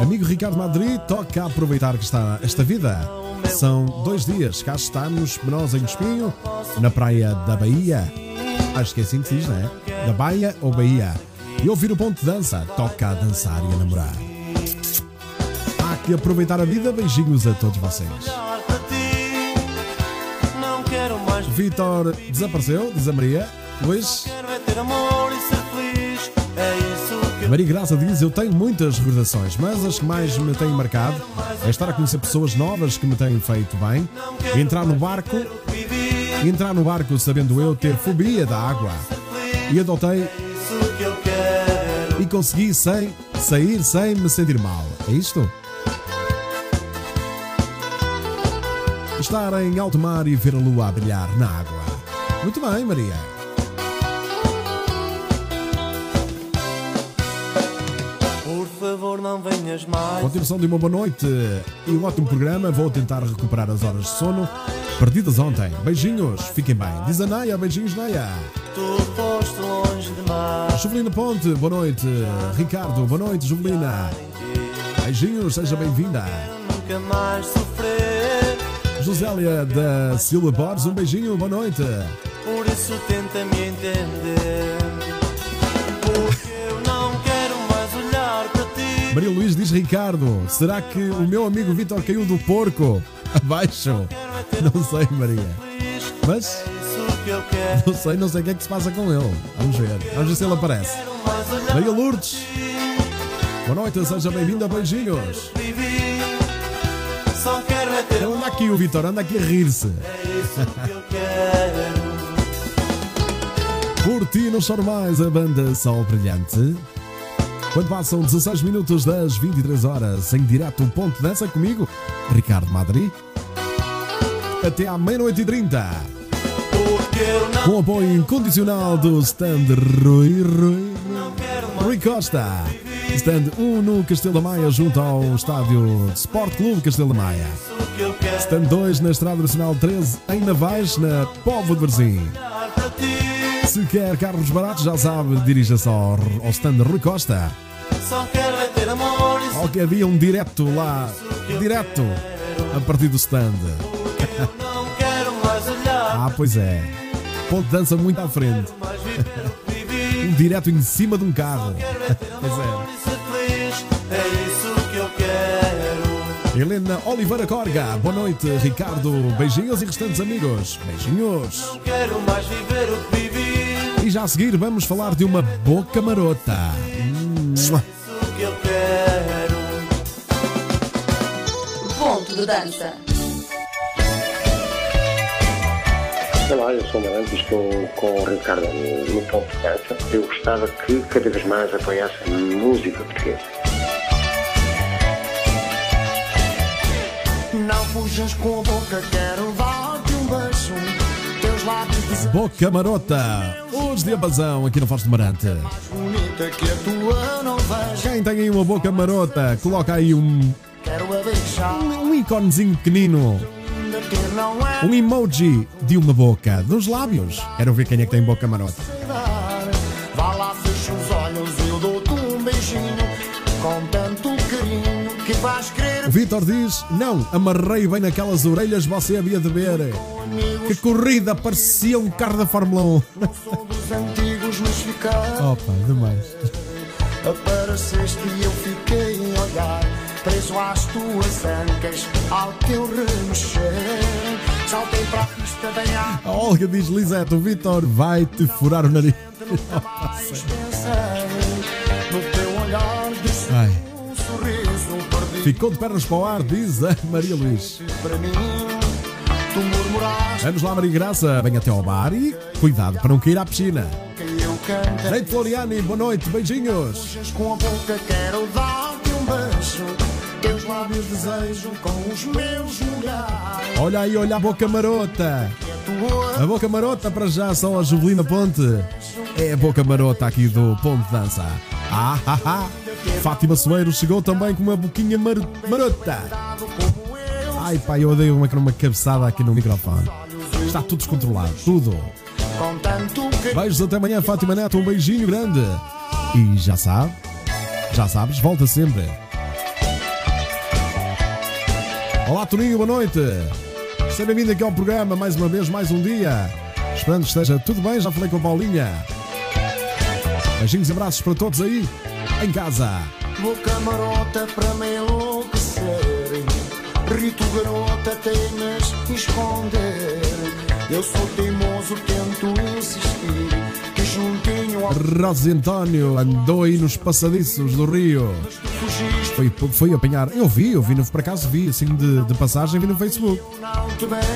Amigo Ricardo Madrid, toca aproveitar que está esta vida. São dois dias, cá estamos, nós em Espinho, na praia da Bahia. Acho que é assim que se diz, não é? Da Baia ou Bahia. E ouvir o ponto de dança, toca a dançar e a namorar. Há que aproveitar a vida, beijinhos a todos vocês. Vitor desapareceu, diz a Maria. Luís, a Maria Graça diz: Eu tenho muitas recordações, mas as que mais me têm marcado é estar a conhecer pessoas novas que me têm feito bem, entrar no barco entrar no barco sabendo eu ter fobia da água e adotei e consegui sem sair sem me sentir mal. É isto? Estar em alto mar e ver a lua a brilhar na água. Muito bem, Maria. Por favor, não venhas mais. Continuação de uma boa noite e um ótimo programa. Vou tentar recuperar as horas de sono perdidas ontem. Beijinhos, fiquem bem. Diz a Naya, beijinhos, Naya. Tu foste longe demais. Juvelina Ponte, boa noite. Ricardo, boa noite, Juvelina. Beijinhos, seja bem-vinda. Nunca mais sofrer. Josélia da Silva Borges, um beijinho, boa noite. Por isso tenta-me entender. Porque eu não quero mais olhar para ti. Maria Luís diz Ricardo, será que o meu amigo Vitor caiu do porco? *laughs* Abaixo? Não sei, Maria. Mas não sei, não sei o que é que se passa com ele. Vamos ver, vamos ver se ele aparece. Maria Lourdes, boa noite, seja bem-vinda, beijinhos. Só quero é ter aqui, o Vitor, anda aqui a rir-se. isso que eu quero. Por ti não choro mais a banda Sol Brilhante. Quando passam 16 minutos das 23 horas, em direto ponto dança comigo, Ricardo Madri. até à meia-noite e trinta. Porque eu não Com apoio incondicional do stand Rui Rui Rui Costa. Stand 1 no Castelo da Maia, junto ao estádio Sport Clube Castelo da Maia. Que Stand 2 na Estrada Nacional 13, em Navais, na Povo de ti. Se quer carros baratos, já sabe, dirija-se ao, ao stand Rui Costa. Qualquer dia um direto lá, direto, a partir do stand. *laughs* Ah, pois é. Ponto de dança muito à frente. Que. *laughs* Um direto em cima de um carro. *laughs* Pois é. Helena Oliveira Corga, boa noite. Ricardo, beijinhos e restantes amigos. Beijinhos. Não quero mais viver o que vivi. E já a seguir vamos falar de uma boca marota. Hum, Isso que eu quero. Ponto de dança. Olá, eu sou o Marante e estou com o Ricardo no ponto de dança. Eu gostava que cada vez mais apoiasse a música portuguesa. Fujas com a boca, quero dar-te um beijo. Teus lábios boca marota. Os diapasão aqui no de Marante. Quem tem aí uma boca marota, coloca aí um, beijar, um íconezinho pequenino. é Um emoji de uma boca, dos lábios. Quero ver quem é que tem boca marota. Vitor diz: Não, amarrei bem naquelas orelhas, você havia de ver. Que corrida, parecia um carro da Fórmula 1. Sou dos antigos, mas ficar. Opa, demais. Apareceste e eu fiquei a olhar Preso às tuas ancas Ao teu remexer Saltei para a pista bem à A Olga diz: Lisete, o Vitor vai-te furar o nariz. *laughs* Nunca Ficou de pernas para o ar, diz a Maria Luís. Para mim Tu murmuraste Vamos lá, Maria Graça, venha até ao bar e cuidado para não cair à piscina. cantei Neide Floriani, boa noite, beijinhos. Com a boca, quero dar-te um beijo Teus lábios com os meus Olha aí, olha a boca marota. A boca marota para já só a Juvelina Ponte. É a boca marota aqui do Ponto de Dança. Ah, ah, ah. Fátima Soeiro chegou também com uma boquinha mar marota. Ai pai, eu odeio uma, uma cabeçada aqui no microfone. Está tudo descontrolado, tudo. Beijos até amanhã, Fátima Neto, um beijinho grande. E já sabe, já sabes, volta sempre. Olá Toninho, boa noite. Seja bem-vindo aqui ao programa mais uma vez, mais um dia. Esperando que esteja tudo bem, já falei com a Paulinha. Beijinhos e abraços para todos aí, em casa. boca marota para me enlouquecer Rito garota, teimas esconder Eu sou teimoso, tento insistir Que juntinho ao Rosy António andou aí nos passadiços do Rio. fugiste Foi, foi apanhar. Eu vi, eu vi, por acaso vi, assim de, de passagem, vi no Facebook.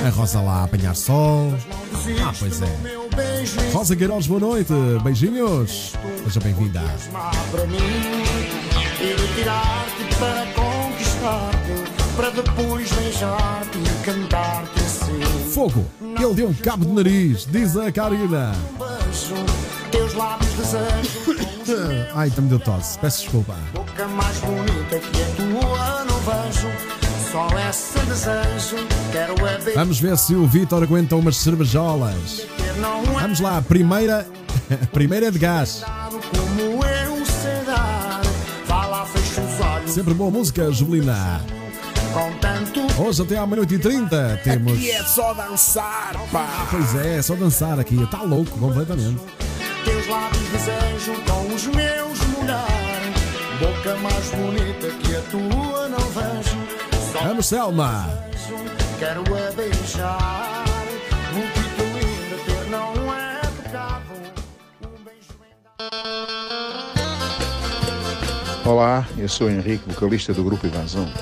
A Rosa lá a apanhar sol. Ah, pois é. Rosa Queiroz, boa noite. Beijinhos. Seja bem-vinda. Fogo. Ele deu um cabo de nariz, diz a Karina. Teus lábios desejo *laughs* Ai, também deu tosse. Peço desculpa. Boca mais bonita que a tua não vejo Só esse desejo Quero é beijar Vamos ver se o Vitor aguenta umas cervejolas. É Vamos lá, primeira. *laughs* Primeira é de gás. Sempre boa música, Juvelina. Hoje até à meia-noite e trinta temos. é só dançar pá. Pois é, é só dançar aqui. Está louco completamente. Lábios desejo com os meus molhar Boca mais bonita que a tua não vejo. Só Vamos, Selma. quero a beijar. Muito linda ter não é pecado. Um beijo dado Olá, eu sou Henrique, vocalista do grupo Ivanzão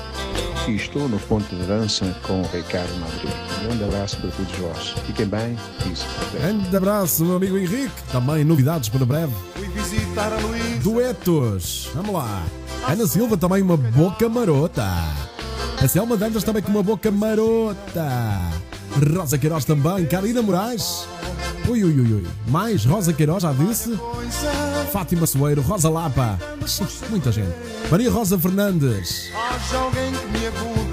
e estou no ponto de dança com o Ricardo Madrid. Um grande abraço para todos vós. Fiquem bem e se puderem. Grande abraço, meu amigo Henrique. Também novidades para breve. Fui visitar a Luísa Duetos. Vamos lá. Ana Silva também uma boca marota. A Selma Dantas também com uma boca marota. Rosa Queiroz também. Karina Moraes. Ui, ui, ui, ui. Mais Rosa Queiroz, já disse. Fátima Soeiro, Rosa Lapa. Muita gente. Maria Rosa Fernandes. Haja alguém que me acuda.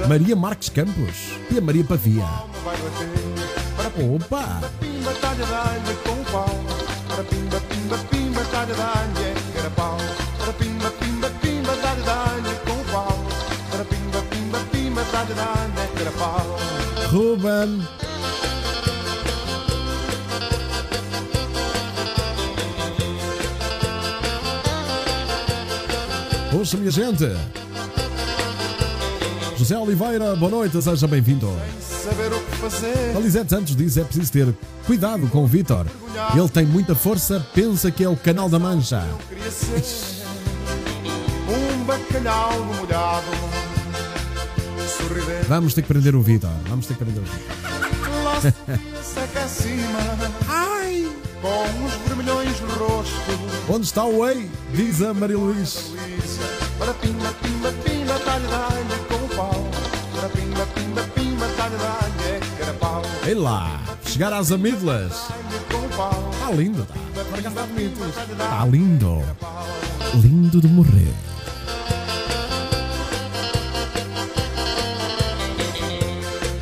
Maria Marques Campos. E a Maria Pavia. Opa! Ruben. Poxa, minha gente. José Oliveira, boa noite, seja bem-vindo. Saber o que fazer. A Lisete Santos diz é preciso ter cuidado com o Vitor. Ele tem muita força, pensa que é o canal da Mancha. Um bacalhau molhado. Vamos ter que prender o Vitor. Vamos ter que prender o Vitor. Ai! Com os vermelhões no rosto. Onde está o Ei? Diz a Maria Luís. Para pimba, pimba, pimba, talha, Ei lá, chegar às amígdalas. Está lindo, tá? Está lindo. Lindo de morrer.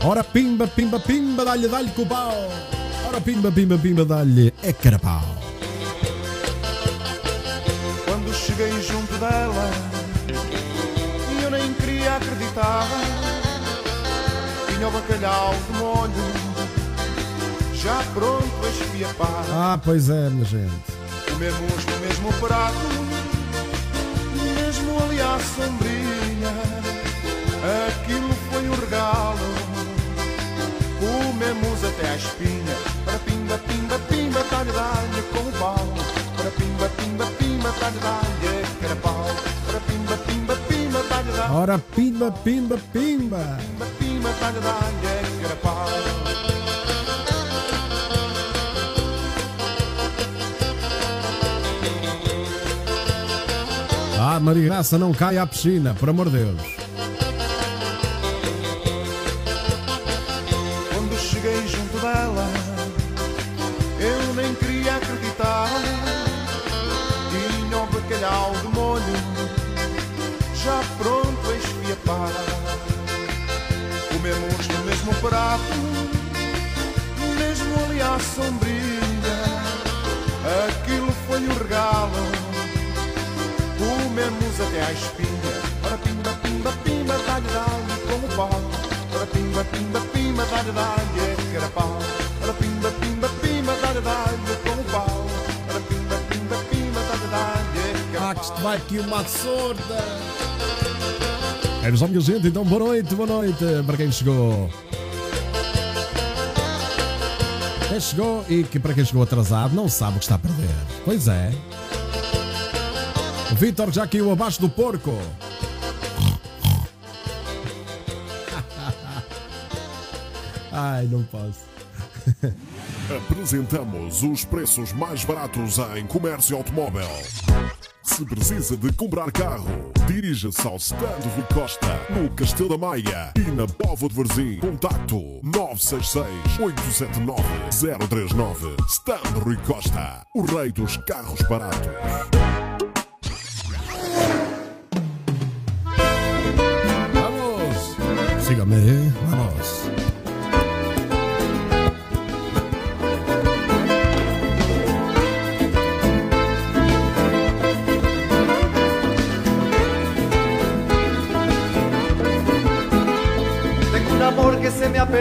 Ora pimba, pimba, pimba, dá-lhe, dá-lhe com o pau. Ora pimba, pimba, pimba, dá-lhe, é carapau. Quando cheguei junto dela eu nem queria acreditar Tinha o bacalhau de molho. Já pronto a esfiapar Ah, pois é, minha gente. Comemos no mesmo prato Mesmo ali à sombrinha. Aquilo foi um regalo. Comemos até à espinha. Para pimba, pimba, pimba Talha, talha com o pau. Para pimba, pimba, pimba Talha, talha, que era pau. Para pimba, pimba, pimba Talha, talha Ora pimba, pimba, pimba. Pimba, pimba Ah, Maria Graça, não caia à piscina, por amor de Deus. Mesmo prato, mesmo ali à sombrinha. Aquilo foi um regalo, comemos até à espinha. Para pimba, pimba, pimba, dá-lhe, dá-lhe com o pau. Para pimba, pimba, pimba, dá-lhe, dá-lhe, que era pau. Para pimba, pimba, pimba, dá-lhe, dá-lhe com o pau. Para pimba, pimba, pimba, dá-lhe, dá-lhe, que era Ah, que vai aqui uma sorda. É só minha gente, então boa noite, boa noite para quem chegou. Quem chegou e que para quem chegou atrasado não sabe o que está a perder. Pois é. O Vitor já caiu abaixo do porco. *laughs* Ai, não posso. *laughs* Apresentamos os preços mais baratos em comércio automóvel. Se precisa de comprar carro, dirija-se ao Stand Rui Costa, no Castelo da Maia e na Povo de Varzim. Contacto 966-879-039. Stand Rui Costa, o rei dos carros baratos. Vamos. Sígame,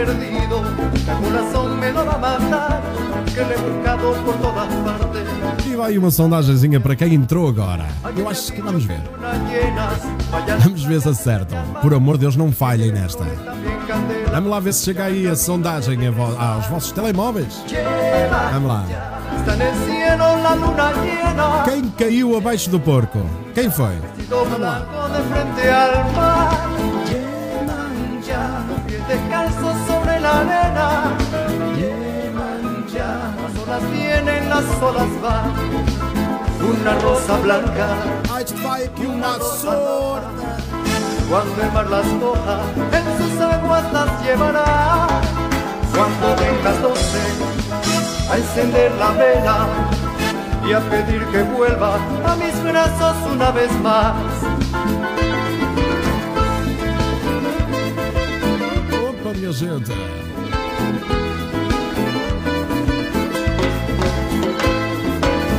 perdido, el corazón me a matar, que le he buscado por todas partes. E vai uma sondagenzinha para quem entrou agora. Eu acho que vamos ver. Vamos ver se acertam. Por amor de Deus, não falhem nesta. Vamos lá ver se chega aí a sondagem aos vossos telemóveis. Vamos lá. Quem caiu abaixo do porco? Quem foi? vestido blanco ya las olas vienen, las olas van. Una rosa blanca. Aqui uma sorda. Cuando el mar las coja, en sus aguas las llevará. cuando den las doce a encender la vela y a pedir que vuelva a mis brazos una vez más. Opa, minha gente.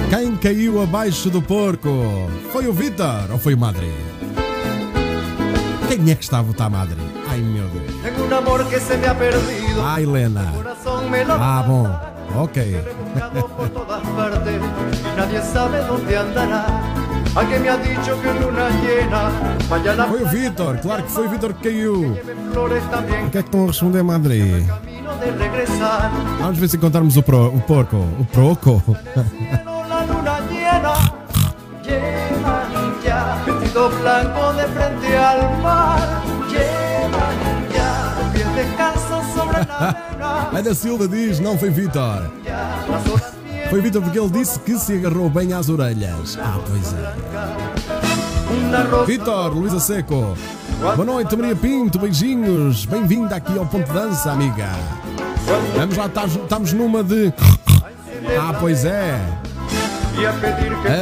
Quem caiu abaixo do porco? Foi o Vitor ou foi o Madre? Quem é que está a votar Madre? Ai meu Deus. Tengo un amor que se me ha perdido. Ah, Helena. Ah, bom. Ok. nadie sabe dónde andará. A que me ha dicho que luna llena vaya a la Foi o Vitor, claro que foi o Vitor que caiu. O que é que estão a responder, Madre? Vamos ver se encontramos o, pro, o porco. O proco. Vestido blanco de frente al mar. Llevan ya los pies descalzos sobre la *laughs* arena. A da Silva diz: não foi Vitor. Foi Vitor porque ele disse que se agarrou bem às orelhas. Ah, pois é. Vitor, Luísa Seco. Boa noite, Maria Pinto, beijinhos. Bem-vinda aqui ao Ponto de Dança, amiga. Vamos lá, estamos numa de. Ah, pois é.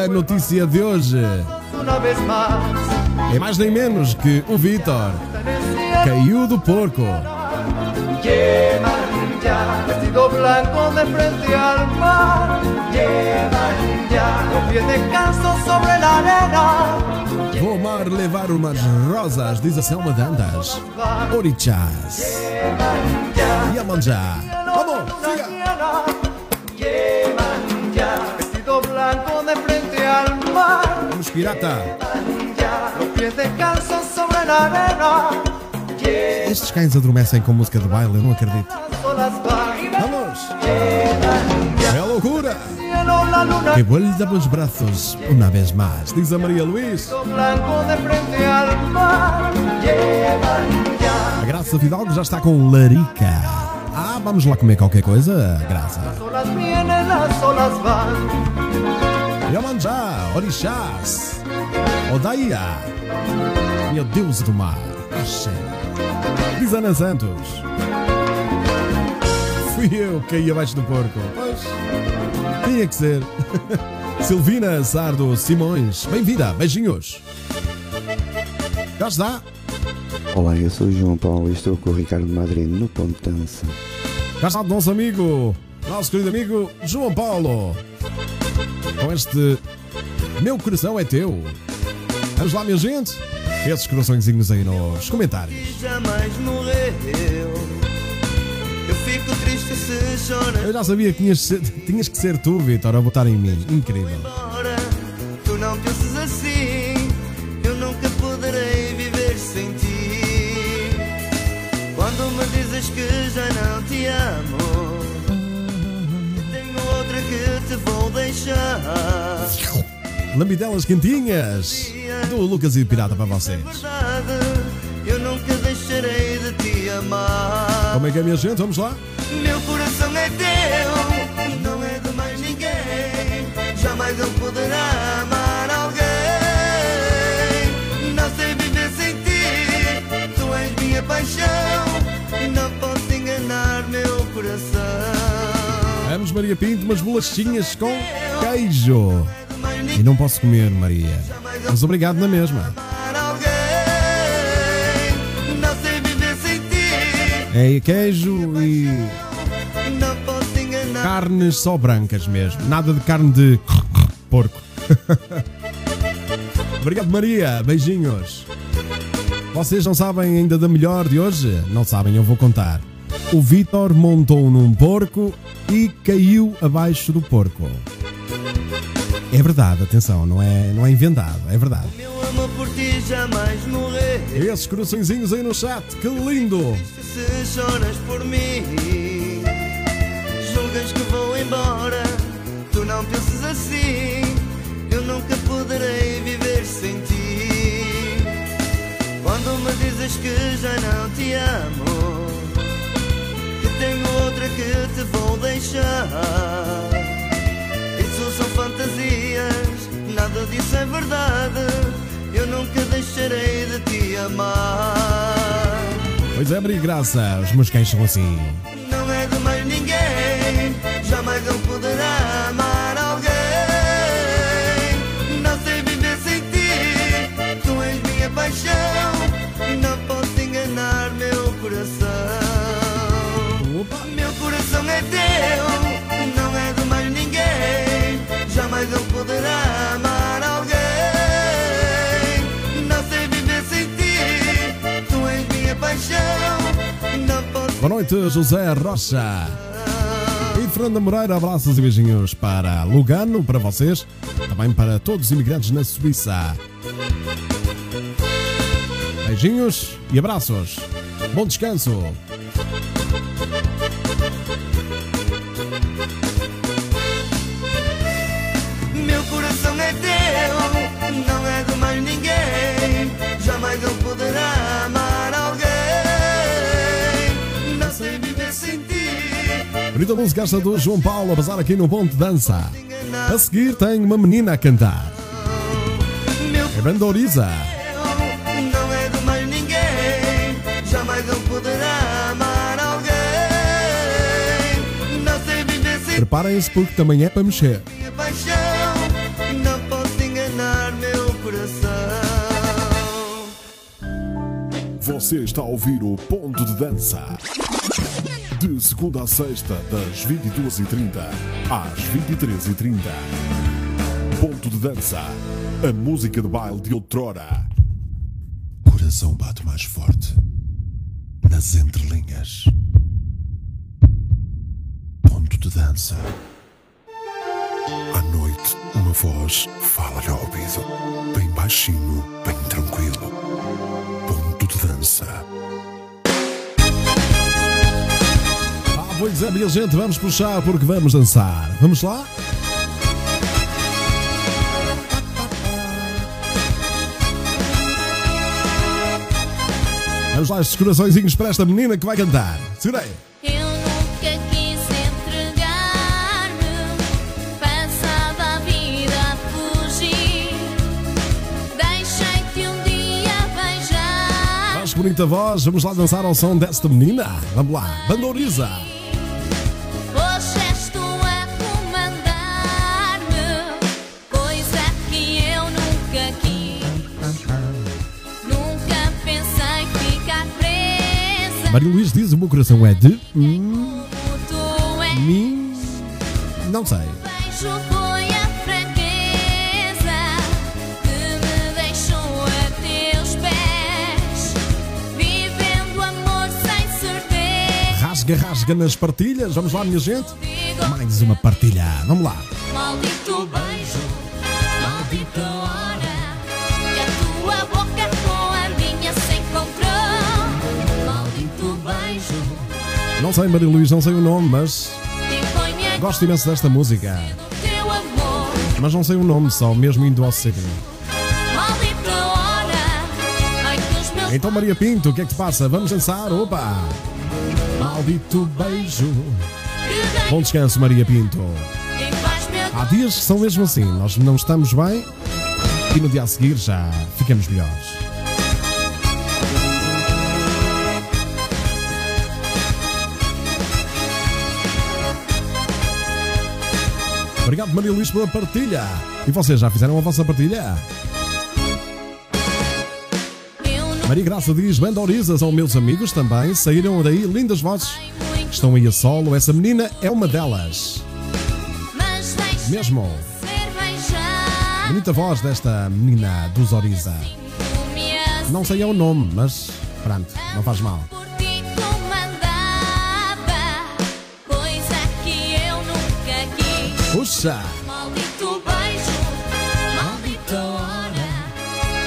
a notícia de hoje é mais nem menos que o Vitor caiu do porco. Llevan ya vestido blanco de frente al mar. Llevan ya los pies descalzos sobre la arena. Vou amar levar umas rosas, diz a Selma Dantas. Orichas. Yamanjá. Vamos, siga. Llevan ya vestido blanco de frente al mar. Vamos, pirata. Ya los pies descalzos sobre la arena. Estes cães adormecem com música de baile, eu não acredito. Vamos! É loucura! Que vuelta os braços uma vez mais, diz a Maria Luís. A Graça Fidalgo já está com larica. Ah, vamos lá comer qualquer coisa, Graça. Yamanjá, Orixás, Odaia, meu Deus do mar. Axé. Diz Ana Santos. Fui eu que caí abaixo do porco. Pois, tinha que ser. *laughs* Silvina Sardo Simões, bem-vinda, beijinhos. Já está. Olá, eu sou o João Paulo e estou com o Ricardo Madrid no Ponto de Dança. Já está o nosso amigo, nosso querido amigo João Paulo. Com este Meu Coração é Teu. Vamos lá, minha gente. Esses coraçõezinhos aí nos comentários. jamais morreu. Eu fico triste se choras Eu já sabia que tinhas, ser- tinhas que ser tu, Vitor, a votar em mim. Incrível. Tu não penses assim, eu nunca poderei viver sem ti. Quando me dizes que já não te amo, tenho outra que te vou deixar. Lambidelas quentinhas do Lucas e Pirata para vocês. Eu nunca deixarei de te amar. Como é que é, minha gente? Vamos lá? Meu coração é teu, não é de mais ninguém. Jamais eu poderá amar alguém. Não sei viver sem ti, tu és minha paixão. E não posso enganar meu coração. Vamos, Maria Pinto, umas bolachinhas com queijo. E não posso comer, Maria. Mas obrigado na mesma. Ti, É queijo e carnes só brancas mesmo. Nada de carne de porco. *laughs* Obrigado, Maria. Beijinhos. Vocês não sabem ainda da melhor de hoje? Não sabem, eu vou contar. O Vitor montou num porco e caiu abaixo do porco. É verdade, atenção, não é, não é inventado, é verdade. Meu amor por ti jamais morreu. Esses coraçõezinhos aí no chat, que lindo! Se choras por mim, julgas que vou embora. Tu não penses assim, eu nunca poderei viver sem ti. Quando me dizes que já não te amo, que tenho outra que te vou deixar são fantasias, nada disso é verdade. Eu nunca deixarei de te amar. Pois é, Maria Graça, os meus cães são assim. Não é de mais ninguém, jamais não poderá. Boa noite, José Rocha. E Fernanda Moreira, abraços e beijinhos para Lugano, para vocês, também para todos os imigrantes na Suíça. Beijinhos e abraços. Bom descanso. Bonita música esta do João Paulo a bazar aqui no Ponto de Dança. A seguir tem uma menina a cantar. É banda Oriza. Não é de mais ninguém. Jamais eu poderá amar alguém. Não sei viver sem Preparem-se porque também é para mexer. minha paixão. Não posso enganar meu coração. Você está a ouvir o Ponto de Dança. De segunda a sexta, das 22h30 às 23h30. Ponto de Dança. A música de baile de outrora. Coração bate mais forte. Nas entrelinhas. Ponto de Dança. À noite, uma voz fala-lhe ao ouvido. Bem baixinho, bem tranquilo. Ponto de Dança. Pois é, minha gente, vamos puxar porque vamos dançar. Vamos lá? Vamos lá, estes coraçõezinhos para esta menina que vai cantar. Segura aí. Um. Mas bonita voz, vamos lá dançar ao som desta menina. Vamos lá, Bandoriza. Maria Luís diz: o meu coração é de. Hum, mim. Não sei. Rasga, rasga nas partilhas. Vamos lá, minha gente. Mais uma partilha. Vamos lá. Não sei, Maria Luís, não sei o nome, mas gosto imenso desta música. Mas não sei o nome só, mesmo indo ao CD. Então, Maria Pinto, o que é que te passa? Vamos dançar? Opa! Maldito beijo. Bom descanso, Maria Pinto. Há dias que são mesmo assim, nós não estamos bem e no dia a seguir já ficamos melhores. Obrigado, Maria Luís, pela partilha. E vocês já fizeram a vossa partilha? Maria Graça diz: Banda Oriza são meus amigos também. Saíram daí lindas vozes. Estão aí a solo. Essa menina é uma delas. Mesmo. Bonita voz desta menina dos Oriza. Não sei é o nome, mas pronto, não faz mal. Puxa! Maldito beijo, maldita hora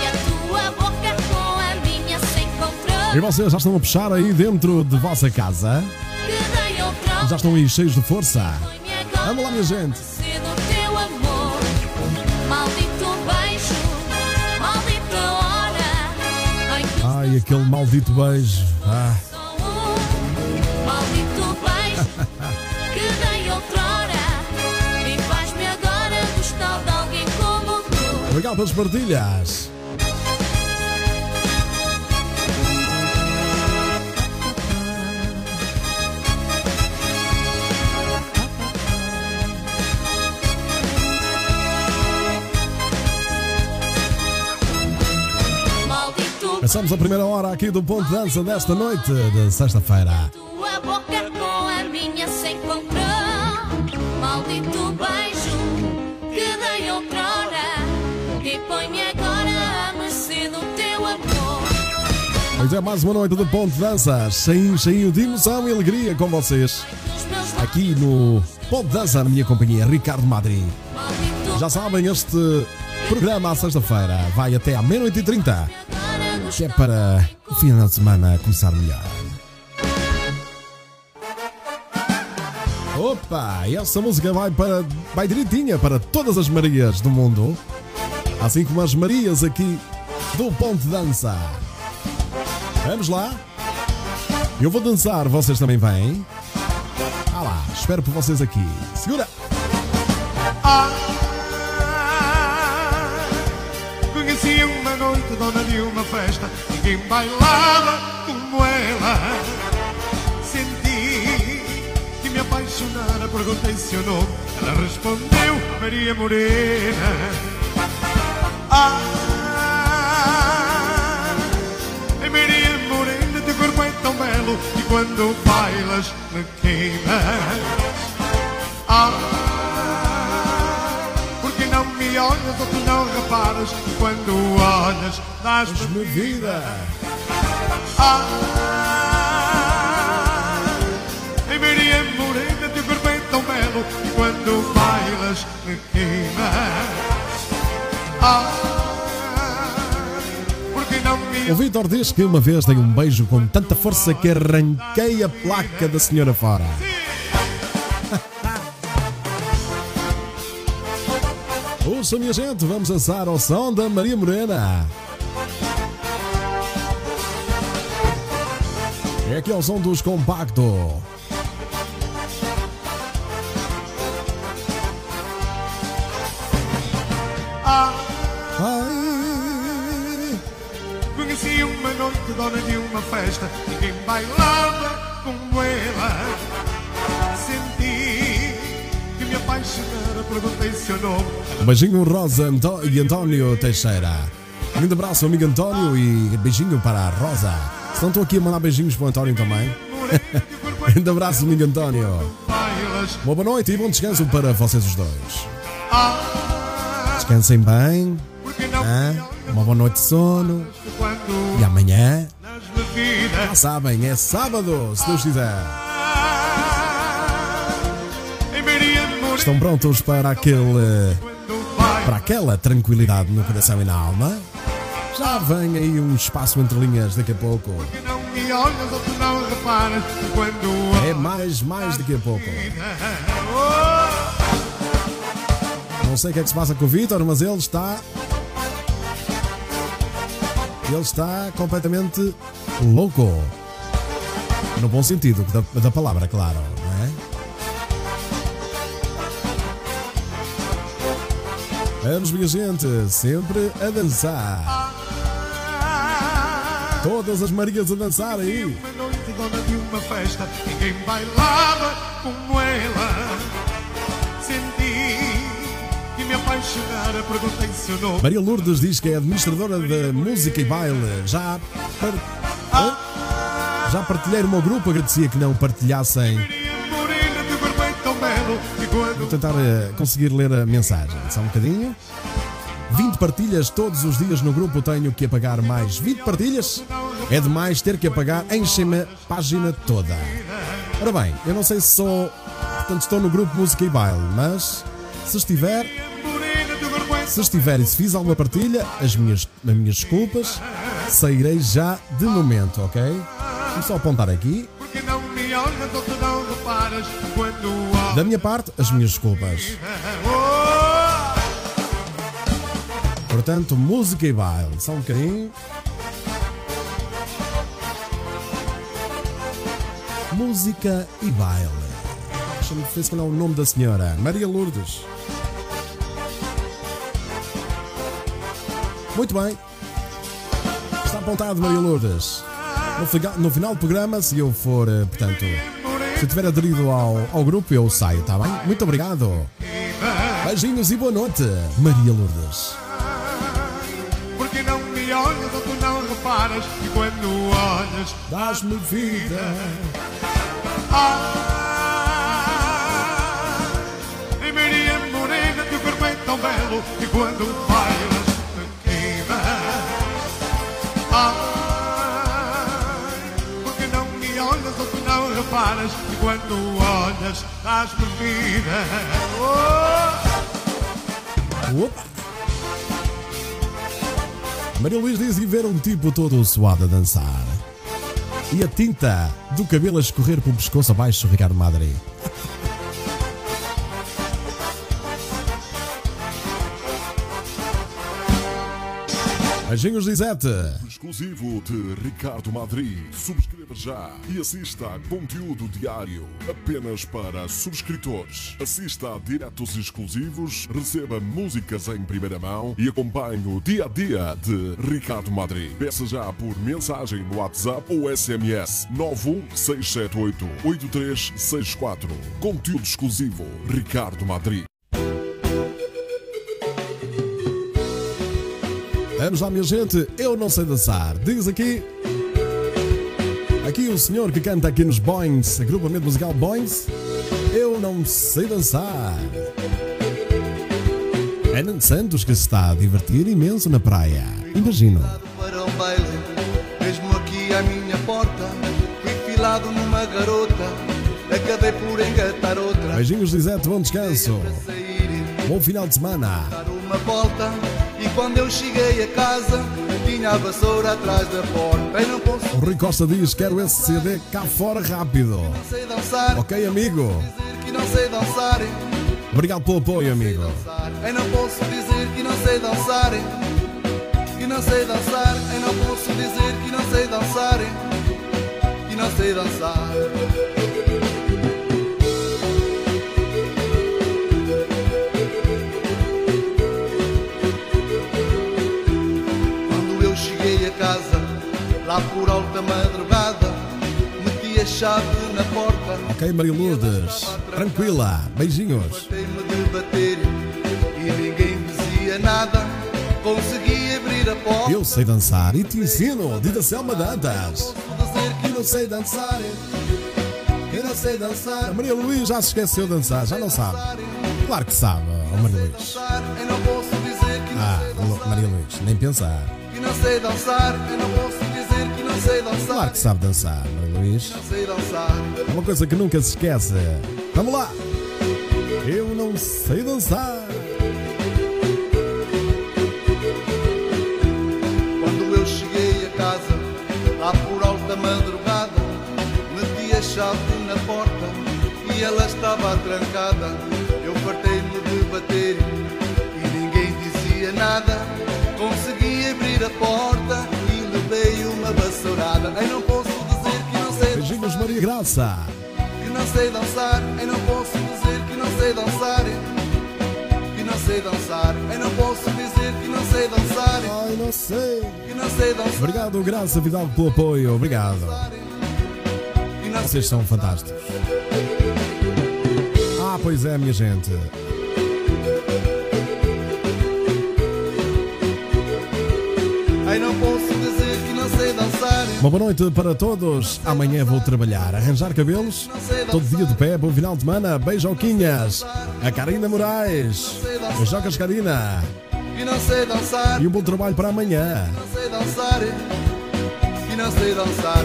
que a tua boca com a minha se encontrou. E vocês já estão a puxar aí dentro de vossa casa? Já estão aí cheios de força? Vamos lá, minha gente! Ai, aquele maldito beijo. Ah, Obrigado pelas partilhas. Começamos a primeira hora aqui do Ponto de Dança desta noite de sexta-feira. Pois é, mais uma noite do Ponto de Dança, cheio, cheio de emoção e alegria com vocês. Aqui no Ponto de Dança, na minha companhia, Ricardo Madri. Já sabem, este programa à sexta-feira vai até à meia-noite e trinta, que é para o final de semana começar melhor. Opa, essa música vai, para, vai direitinha para todas as Marias do mundo, assim como as Marias aqui do Ponto de Dança. Vamos lá? Eu vou dançar, vocês também vêm? Ah lá, espero por vocês aqui. Segura! Conheci uma noite dona de uma festa Ninguém bailava como ela Senti que me apaixonara Perguntei seu nome Ela respondeu Maria Morena Ah, quando bailas me queimas Ah, porque não me olhas ou tu não reparas quando olhas dás-me vida Ah, em Maria Morena teu corpo é tão belo E quando bailas me queimas Ah, O Vitor diz que uma vez dei um beijo com tanta força que arranquei a placa da senhora fora. *laughs* Ouça, minha gente, vamos dançar ao som da Maria Morena. É aqui ao som dos compacto. Um beijinho Rosa Antó- e António Teixeira. Um grande abraço, amigo António, e beijinho para a Rosa. Se não estou aqui a mandar beijinhos para o António também. *laughs* grande abraço, amigo António. Uma boa noite e bom descanso para vocês os dois. Ah, Descansem bem. hã? Uma boa noite de sono. E amanhã, já sabem, é sábado, se Deus quiser. Estão prontos para aquele. para aquela tranquilidade no coração e na alma? Já vem aí um espaço entre linhas daqui a pouco. É mais, mais daqui a pouco. Não sei o que é que se passa com o Vitor, mas ele está. Ele está completamente louco. No bom sentido da, da palavra, claro, Vamos, minha gente, sempre a dançar. Todas as Marias a dançar aí. Uma noite dona de uma festa Ninguém bailava como ela Senti que me apaixonara Perguntei seu nome Maria Lourdes diz que é administradora de música e baile. Já, par... Hã? já partilhei no meu grupo, agradecia que não partilhassem. Vou tentar eh, conseguir ler a mensagem. Só um bocadinho. 20 partilhas todos os dias no grupo. Tenho que apagar mais 20 partilhas. É demais ter que apagar. Enchem-me a página toda. Ora bem, eu não sei se sou. Portanto, estou no grupo Música e Baile, mas se estiver, se estiver e se fiz alguma partilha, as minhas, as minhas desculpas, sairei já de momento, ok? Vamos só apontar aqui. Porque não me olhas Da minha parte, as minhas desculpas. Portanto, música e baile. Só um bocadinho. Música e baile. Deixa-me ver se o nome da senhora. Maria Lourdes. Muito bem. Está apontado, Maria Lourdes. No final do programa, se eu for, eh, portanto, se tiver aderido ao, ao grupo, eu saio, está bem? Muito obrigado. Beijinhos e boa noite, Maria Lourdes. Porque não me olhas ou tu não reparas e quando olhas dás-me vida. Ah, em Maria Morena, teu corpo é tão belo e quando bailas me queima. Ai, reparas e quando olhas dás-me vida. Oh! Opa! Maria Luís diz que ver um tipo todo suado a dançar. E a tinta do cabelo a escorrer pelo pescoço abaixo, Ricardo Madre. Beijinhos, Lisete. Exclusivo de Ricardo Madri. Subscreva já e assista a conteúdo diário apenas para subscritores. Assista a diretos exclusivos, receba músicas em primeira mão e acompanhe o dia a dia de Ricardo Madri. Peça já por mensagem no WhatsApp ou SMS 91678 8364. Conteúdo exclusivo Ricardo Madri. Vamos lá, minha gente. Eu não sei dançar. Diz aqui. Aqui o senhor que canta aqui nos Boings, agrupamento musical Boings. Eu não sei dançar. Ana Santos que se está a divertir imenso na praia. Imagino. para um baile, mesmo aqui à minha porta. Fui filado numa garota, acabei por engatar outra. Beijinhos, Lisete. Bom descanso. Bom final de semana. Dar uma volta, e quando eu cheguei a casa, tinha a vassoura atrás da porta. Não posso O Rui Costa diz: Quero esse CD cá fora rápido. sei dançar, Ok, amigo. que não sei dançar. Obrigado pelo apoio, amigo. Eu não posso dizer que não sei dançar. Que não sei dançar. Eu não posso dizer que não sei dançar. Que não sei dançar. Lá por alta madrugada, meti a chave na porta. Ok, Maria Lourdes. Tranquila. Beijinhos. Bater e ninguém dizia nada. Consegui abrir a porta. Eu sei dançar e te ensino. Dida Selma Dantas. que não sei dançar. Eu não sei dançar. A Maria Luís já se esqueceu de dançar, já não sabe. Claro que sabe, oh Maria Luís. Eu Ah, Maria Luís, nem pensar. que não sei dançar. Eu não posso dizer que dançar. Claro que sabe dançar, Maria Luís. Sei dançar. É uma coisa que nunca se esquece. Vamos lá! Eu não sei dançar. Quando eu cheguei a casa, lá por alta madrugada, meti a chave na porta e ela estava trancada. Maria Graça. que não sei dançar. Eu não posso dizer que não sei dançar. Que não sei dançar. Eu não posso dizer que não sei dançar. Ai, não sei. Que não sei dançar. Obrigado, Graça Vidal, pelo apoio. Obrigado. Vocês são fantásticos. Ah, pois é, minha gente. Ai, não posso Uma boa noite para todos. Amanhã vou trabalhar, arranjar cabelos. Todo dia de pé, bom final de semana. Beijouquinhas. A Karina Moraes. Karina. Não sei dançar. E um bom trabalho para amanhã. Não sei dançar. Dançar.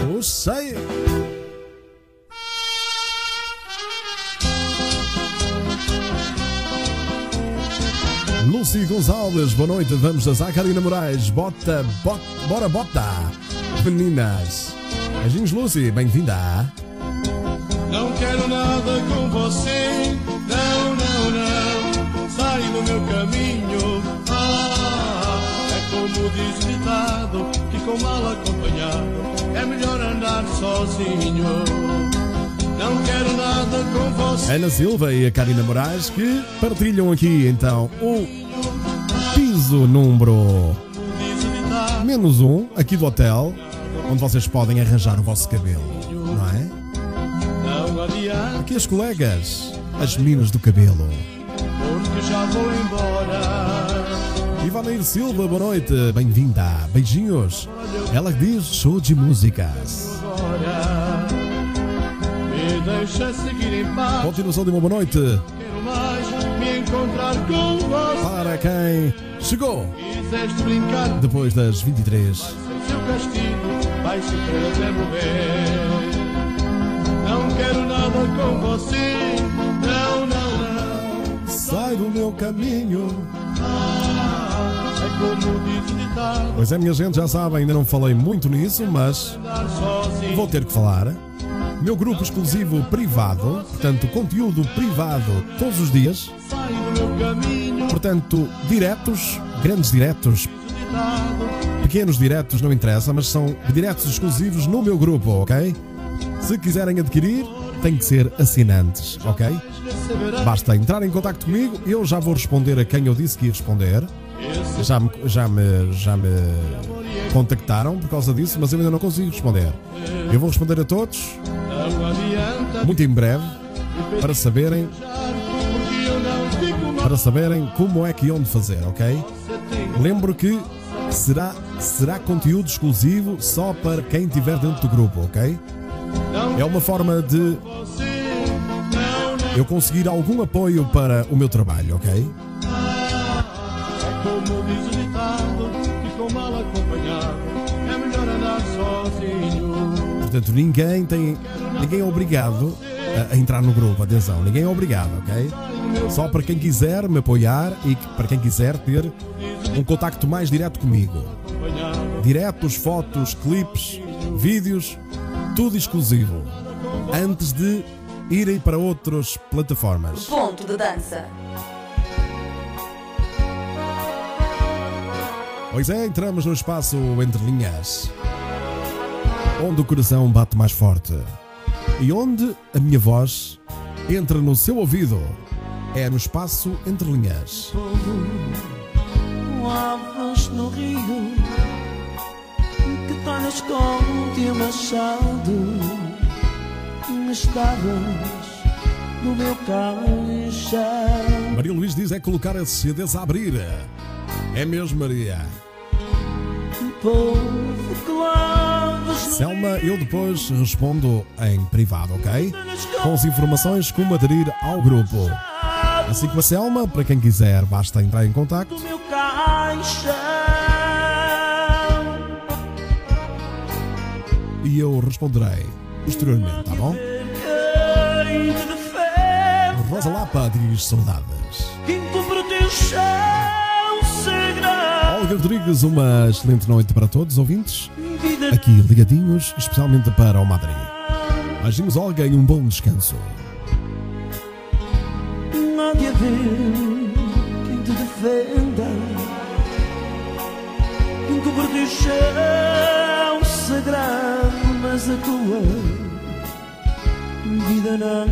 Lucy Gonçalves, boa noite. Vamos a Karina Moraes. Bota, bota, bora, bota. Meninas. Beijinhos, Lucy. Bem-vinda. Não quero nada com você, não, não, não. Sai do meu caminho. Ah, é como diz o ditado que com mal acompanhado é melhor andar sozinho. Não quero nada com você. Ana Silva e a Karina Moraes que partilham aqui então o piso número menos um aqui do hotel, onde vocês podem arranjar o vosso cabelo, não é? Aqui as colegas, as meninas do cabelo. porque já vou embora. Ivaneir Silva, boa noite, bem-vinda, beijinhos. Ela diz show de músicas. Me deixa seguir em paz. Continuação de uma boa noite para quem chegou depois das 23. Vai sofrer até morrer. Não quero nada com você. Não, não, não. Sai do meu caminho. Ah, é como diz o ditado. Pois é, minha gente, já sabem, ainda não falei muito nisso, mas vou ter que falar. Meu grupo exclusivo privado, portanto, conteúdo privado todos os dias, Sai do meu caminho. portanto, diretos, grandes diretos, pequenos diretos, não interessa, mas são diretos exclusivos no meu grupo, ok? Se quiserem adquirir, tem que ser assinantes, ok? Basta entrar em contato comigo, eu já vou responder a quem eu disse que ia responder. Já me, já me, já me contactaram por causa disso, mas eu ainda não consigo responder. Eu vou responder a todos muito em breve para saberem para saberem como é que iam de fazer, ok? Lembro que será será conteúdo exclusivo só para quem estiver dentro do grupo, ok? É uma forma de eu conseguir algum apoio para o meu trabalho, ok? Como diz o ditado. Ficou mal acompanhado. É melhor andar sozinho. Portanto, ninguém tem ninguém é obrigado a, a entrar no grupo, atenção, ninguém é obrigado, ok? Só para quem quiser me apoiar e para quem quiser ter um contacto mais direto comigo. Diretos, fotos, clipes, vídeos, tudo exclusivo. Antes de irem para outras plataformas. Ponto de dança. Pois é, entramos no espaço entre linhas. Onde o coração bate mais forte. E onde a minha voz entra no seu ouvido. É no espaço entre linhas. com no rio que com teu machado estavas no meu caixão Maria Luís diz é colocar as CDs a abrir. É mesmo, Maria. povo lavas Selma, eu depois respondo em privado, ok? Com as informações como aderir ao grupo. Assim como a Selma, para quem quiser, basta entrar em caixão e eu responderei posteriormente, tá bom? Rosa Lapa diz saudades. Olga Rodrigues, uma excelente noite para todos, ouvintes. Aqui ligadinhos, especialmente para o Madrid. Olga, e um bom descanso. Não haver quem te defenda Quem cobre o chão sagrado Mas a tua vida não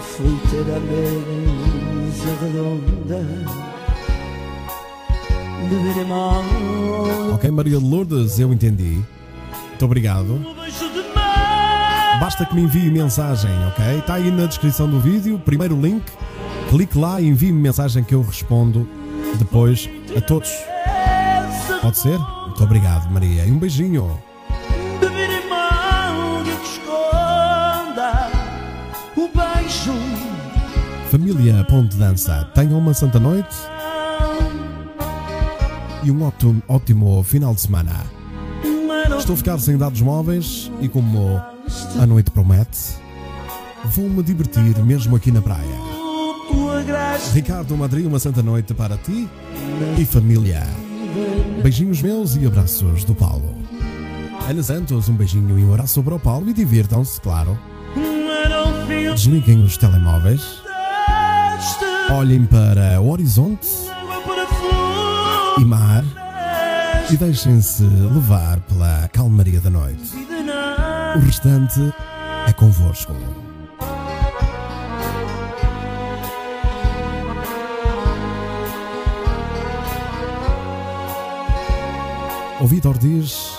Fui ter a mesa redonda mal Ok, Maria de Lourdes, eu entendi. Muito obrigado. Basta que me envie mensagem, ok? Está aí na descrição do vídeo, primeiro link. Clique lá e envie-me mensagem que eu respondo depois a todos. Pode ser? Muito obrigado, Maria. E um beijinho. Família Ponte Dança, tenham uma santa noite e um ótimo, ótimo final de semana. Estou a ficar sem dados móveis e como a noite promete, vou-me divertir mesmo aqui na praia. Ricardo Madrid, uma santa noite para ti e família. Beijinhos meus e abraços do Paulo. Ana Santos, um beijinho e um abraço para o Paulo e divirtam-se, claro. Desliguem os telemóveis, olhem para o horizonte e mar e deixem-se levar pela calmaria da noite. O restante é convosco. O Vitor diz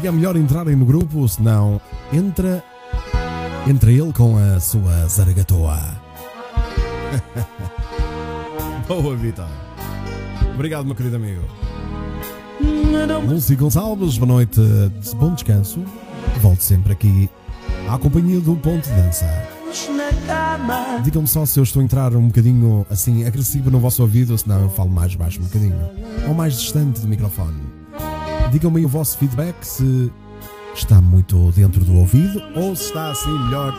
que é melhor entrarem no grupo, senão entra Entre ele com a sua zaragatoa. *laughs* Boa, Vitor. Obrigado, meu querido amigo. Lúcio Gonçalves, boa noite, bom descanso. Volto sempre aqui à companhia do Ponto de Dança. Digam-me só se eu estou a entrar um bocadinho assim agressivo no vosso ouvido, ou senão eu falo mais baixo um bocadinho. Ou mais distante do microfone. Digam-me o vosso feedback se está muito dentro do ouvido ou se está assim melhor.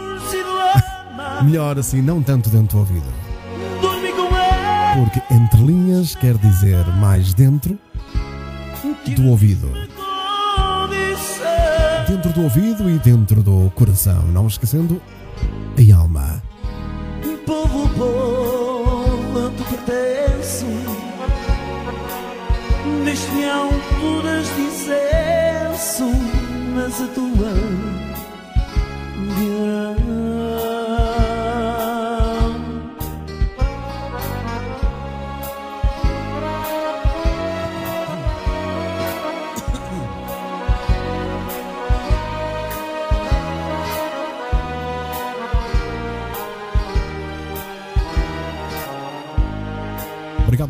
Melhor assim, não tanto dentro do ouvido. Porque entre linhas quer dizer mais dentro do ouvido. Dentro do ouvido e dentro do coração. Não esquecendo a alma. Povo, povo, tu pertenço. Neste alturas de incenso, mas a tua virá.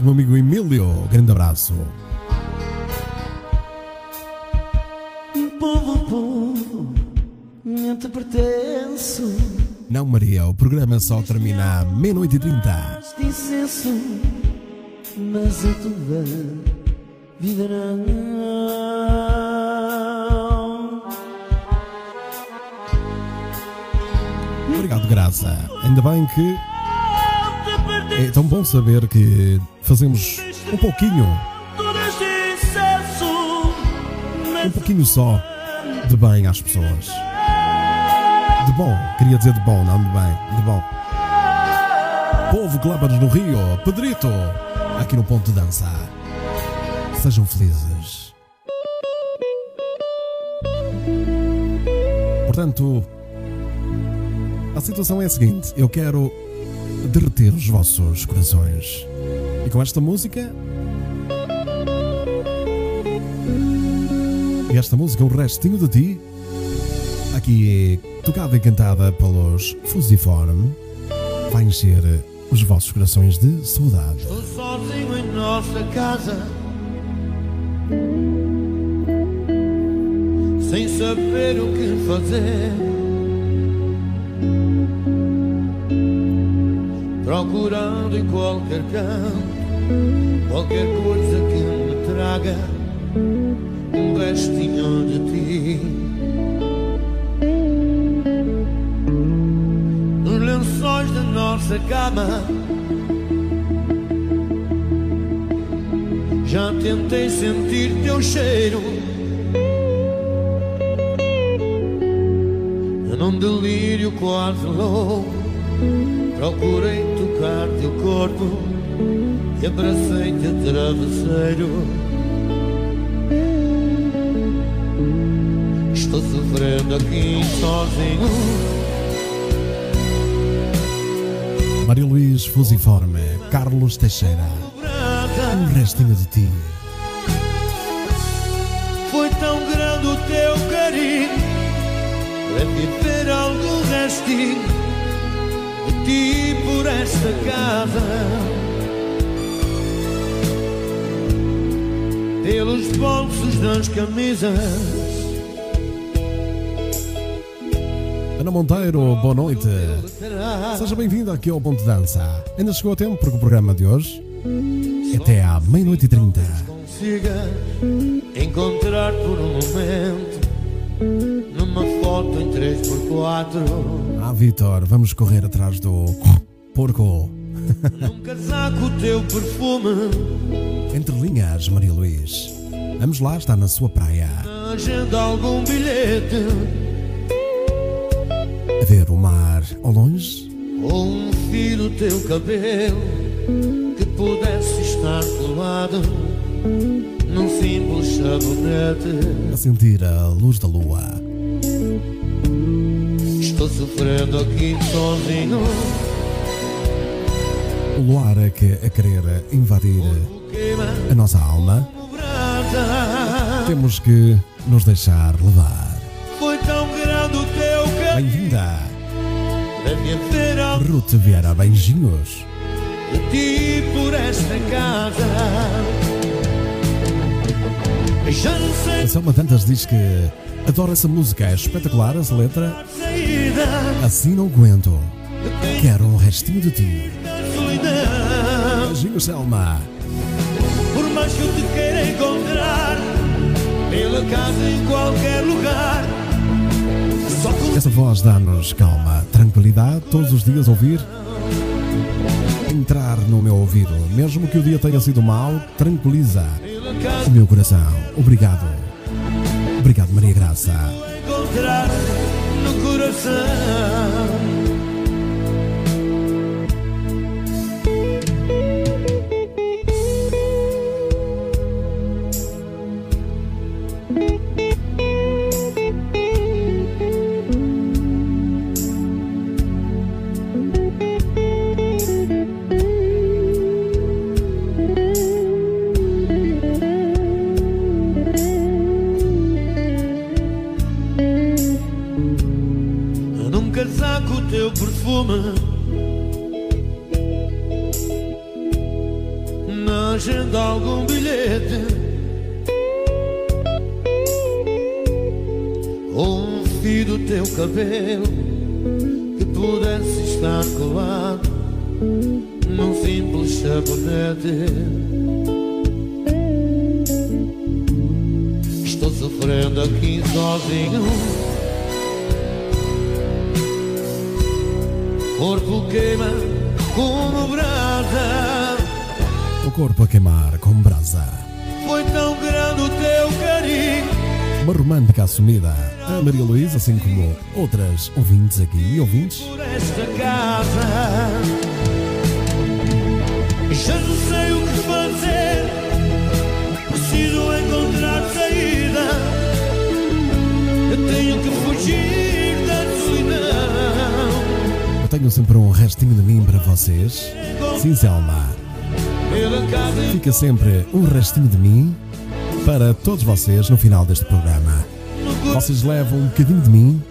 Meu amigo Emílio. Grande abraço. Povo, povo, te pertenço. Não, Maria, o programa só termina à meia-noite e trinta. mas a tua viverá. Obrigado, Graça. Ainda bem que é tão bom saber que fazemos um pouquinho, um pouquinho só de bem às pessoas. De bom, queria dizer de bom, não de bem, de bom. Povo Clubbers no Rio, Pedrito, aqui no Ponto de Dança. Sejam felizes. Portanto, a situação é a seguinte: eu quero derreter os vossos corações. E com esta música. E esta música, o restinho de ti, aqui tocada e cantada pelos Fusiform, vai encher os vossos corações de saudade. Estou sozinho em nossa casa, sem saber o que fazer. Procurando em qualquer canto, qualquer coisa que me traga um restinho de ti. Nos lençóis da nossa cama. Já tentei sentir teu cheiro. Num delírio quase louco, procurei tocar teu corpo e abracei-te a travesseiro. Estou sofrendo aqui sozinho. Maria Luís Fusiforme, Carlos Teixeira, um restinho de ti. Foi tão grande o teu carinho para viver algum restinho de ti por esta casa. Pelos bolsos das camisas. Ana Monteiro, boa noite. Seja bem-vindo aqui ao Ponto de Dança. Ainda chegou a tempo porque o programa de hoje é até à meia-noite e trinta. Consigas encontrar por um momento numa foto em 3x4 Ah, Vitor, vamos correr atrás do porco. num casaco o teu perfume Entre linhas, Maria Luís. Vamos lá, está na sua praia. na agenda algum bilhete A ver o mar ao longe. ou um fio do teu cabelo que pudesse estar colado num simples sabonete A sentir a luz da lua. estou sofrendo aqui sozinho O luar a, que, a querer invadir a nossa alma. Temos que nos deixar levar. foi tão grande o teu Bem-vinda. Ruth Vieira, beijinhos. de ti por esta casa. Já não sei A Selma Tantas diz que adora essa música, é espetacular essa letra. Assim não aguento. Quero um restinho de ti. Beijinhos, Selma. Por mais que eu te queira encontrar, pela casa em qualquer lugar. Com Essa voz dá-nos calma, tranquilidade, todos os dias ouvir. Entrar no meu ouvido, mesmo que o dia tenha sido mau, tranquiliza o meu coração. Obrigado. Obrigado, Maria Graça. encontrar no coração. Perfume Na agenda algum bilhete Ou um fio do teu cabelo Que pudesse estar colado Num simples sabonete. Estou sofrendo aqui sozinho corpo queima como brasa. O corpo a queimar com brasa. Foi tão grande o teu carinho. Uma romântica assumida. A Maria Luísa, assim como outras ouvintes aqui e ouvintes. por esta casa. Já não sei o que fazer. Preciso encontrar saída. Eu tenho que fugir tenho sempre um restinho de mim para vocês. Sim, Selma. Fica sempre um restinho de mim para todos vocês no final deste programa. Vocês levam um bocadinho de mim,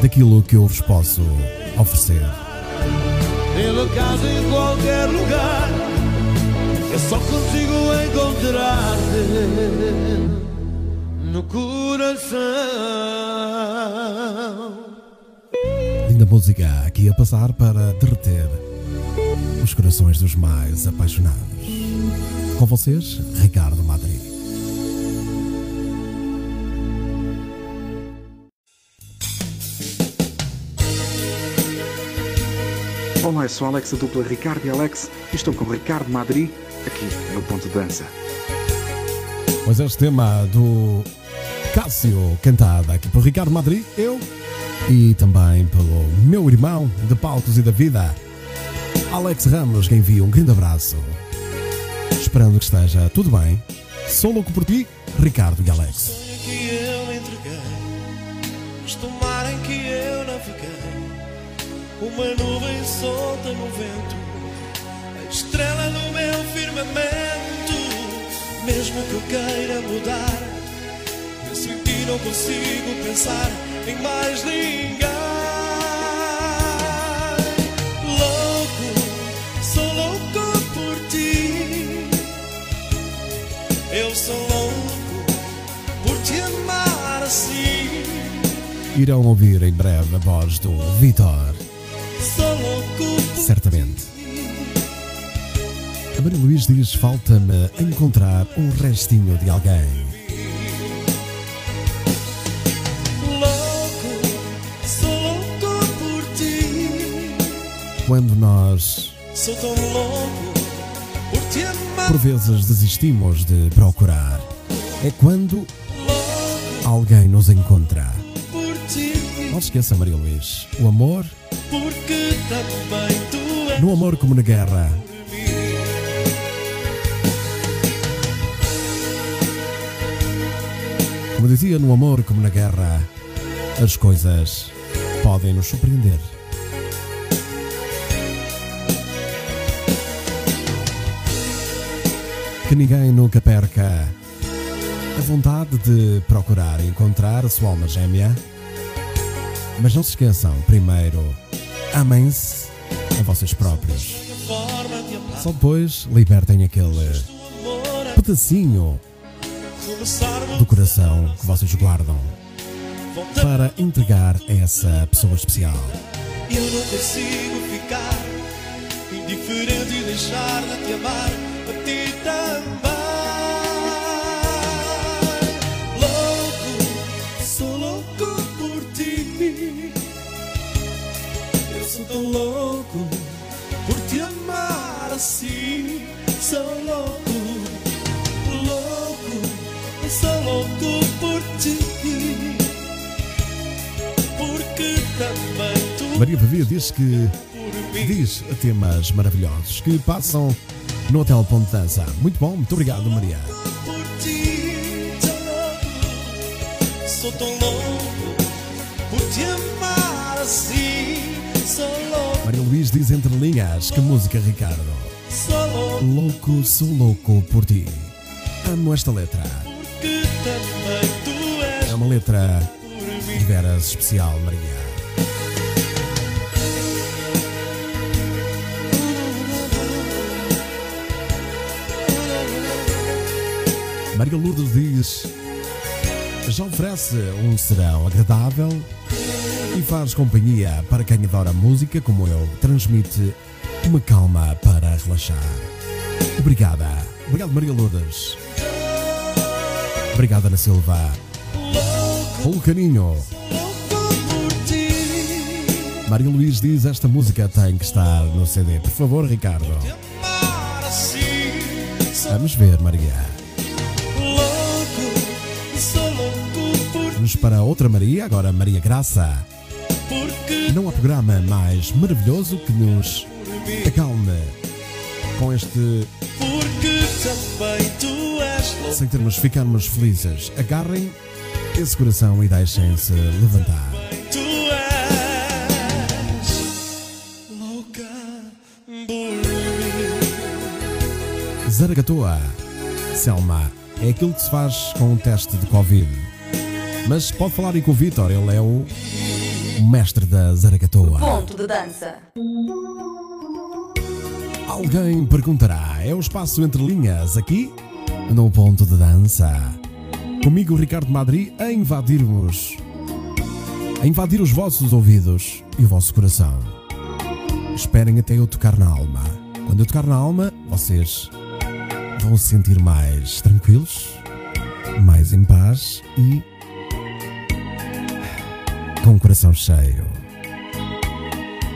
daquilo que eu vos posso oferecer. pela casa em qualquer lugar. Eu só consigo encontrar-te no coração. Música aqui a passar para derreter os corações dos mais apaixonados. Com vocês, Ricardo Madri. Olá, eu sou Alex, a dupla Ricardo e Alex, e estou com Ricardo Madri, aqui no Ponto de Dança. Pois este tema do Cássio, cantada aqui por Ricardo Madri, eu e também pelo meu irmão de palcos e da vida, Alex Ramos, que envia um grande abraço. Esperando que esteja tudo bem. Sou louco por ti, Ricardo e Alex. que eu entreguei, mas tomara em que eu naveguei. Uma nuvem solta no vento, a estrela no meu firmamento. Mesmo que eu queira mudar, penso em ti, não consigo pensar em mais ninguém. Louco, sou louco por ti. Eu sou louco por te amar assim. Irão ouvir em breve a voz do Vitor, Sou louco por certamente. A Maria Luís diz: falta-me encontrar um restinho de alguém. Quando nós, por vezes, desistimos de procurar, é quando alguém nos encontra. Não se esqueça, Maria Luís, o amor, no amor como na guerra, Como dizia, no amor como na guerra, as coisas podem nos surpreender. Que ninguém nunca perca a vontade de procurar encontrar a sua alma gêmea Mas não se esqueçam, primeiro, amem-se a vocês próprios. Só depois libertem aquele pedacinho do coração que vocês guardam para entregar a essa pessoa especial. Eu não consigo ficar indiferente e deixar de te amar Maria Pavia diz que diz temas maravilhosos que passam no Hotel Ponte Dança. Muito bom, muito obrigado, Maria. Sou tão louco por te amar assim. Sou louco, Maria Luís diz entre linhas que música, Ricardo. sou louco. Louco, sou louco por ti. Amo esta letra. Que também tu és É uma letra de veras especial, Maria. Maria Lourdes diz: já oferece um serão agradável e faz companhia para quem adora música como eu. Transmite uma calma para relaxar. Obrigada. Obrigado, Maria Lourdes. Obrigado, Ana Silva. Pelo carinho. Maria Luís diz: Esta música tem que estar no CD. Por favor, Ricardo. Vamos ver, Maria. Para outra Maria, agora Maria Graça. porque Não há programa mais maravilhoso que nos acalme com este. sem termos ficarmos felizes. Agarrem esse coração e deixem-se levantar. Zaragatoa. Selma, é aquilo que se faz com um teste de Covid. Mas pode falar aí com o Vitor, ele é o, mestre da Zaragatoa. Ponto de dança. Alguém perguntará, é o espaço entre linhas aqui no ponto de dança. Comigo, Ricardo Madri, a invadirmos, a invadir os vossos ouvidos e o vosso coração. Esperem até eu tocar na alma. Quando eu tocar na alma, vocês vão se sentir mais tranquilos, mais em paz e com o coração cheio.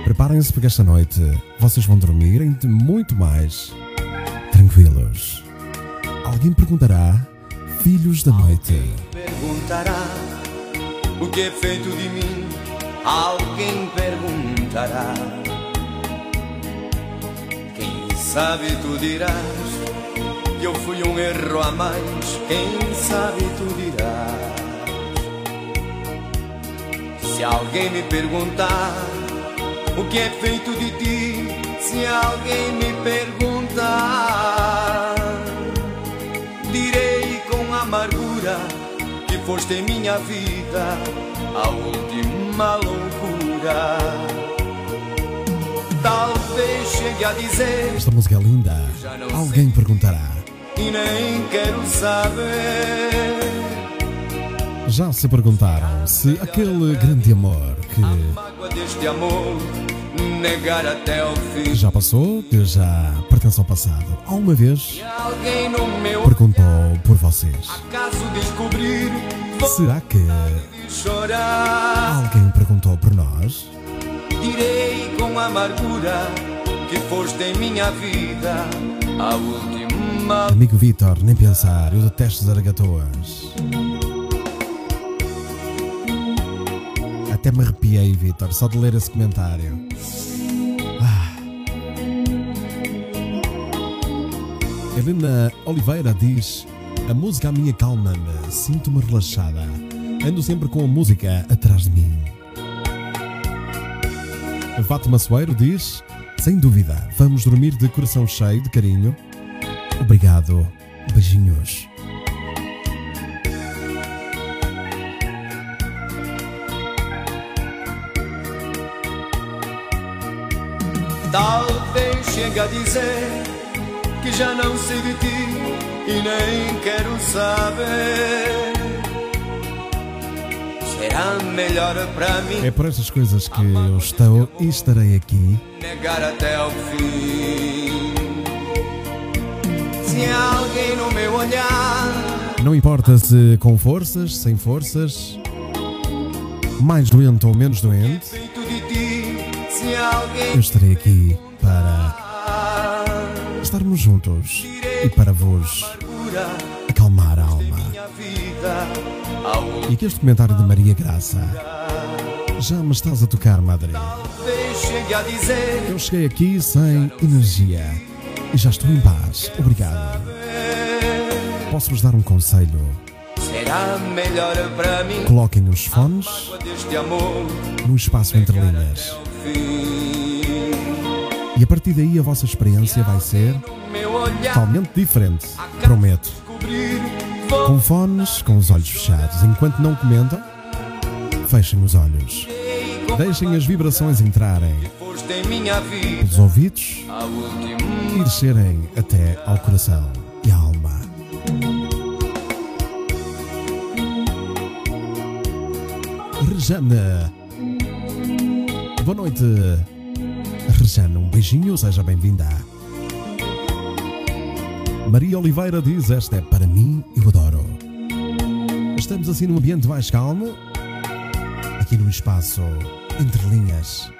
Preparem-se porque esta noite vocês vão dormir ainda muito mais tranquilos. Alguém perguntará: Filhos da noite, Perguntará o que é feito de mim. Alguém perguntará. Quem sabe tu dirás que eu fui um erro a mais. Quem sabe tu dirás. Se alguém me perguntar o que é feito de ti, se alguém me perguntar, direi com amargura que foste em minha vida a última loucura. Talvez chegue a dizer esta música é linda. Alguém perguntará: e nem quero saber. Já se perguntaram se aquele grande amor que amor já passou, que já pertence ao passado, alguma vez perguntou por vocês: Será que alguém perguntou por nós? Direi com amargura que foste em minha vida a última. Amigo Vitor, nem pensar, eu detesto zaragatoas. Até me arrepiei, Vitor, só de ler esse comentário. Ah. Helena Oliveira diz: A música a minha calma-me, sinto-me relaxada. Ando sempre com a música atrás de mim. A Fátima Soeiro diz: Sem dúvida, vamos dormir de coração cheio de carinho. Obrigado. Beijinhos. Talvez chegue a dizer que já não sei de ti e nem quero saber. Será melhor para mim É por estas coisas que eu estou e estarei aqui. negar até ao fim. Se há alguém no meu olhar Não importa se com forças, sem forças, mais doente ou menos doente, eu estarei aqui para estarmos juntos e para vos acalmar a alma. E que este comentário de Maria Graça já me estás a tocar, Madre. Eu cheguei aqui sem energia e já estou em paz. Obrigado. Posso-vos dar um conselho? será melhor para mim Coloquem os fones no espaço entre linhas. E a partir daí a vossa experiência vai ser totalmente diferente. Prometo. Com fones, com os olhos fechados. Enquanto não comentam, fechem os olhos. Deixem as vibrações entrarem pelos ouvidos e descerem até ao coração e à alma. Rejana. Boa noite. Rejana, um beijinho, seja bem-vinda. Maria Oliveira diz: Esta é para mim, eu adoro. Estamos assim num ambiente mais calmo, aqui no espaço entre linhas.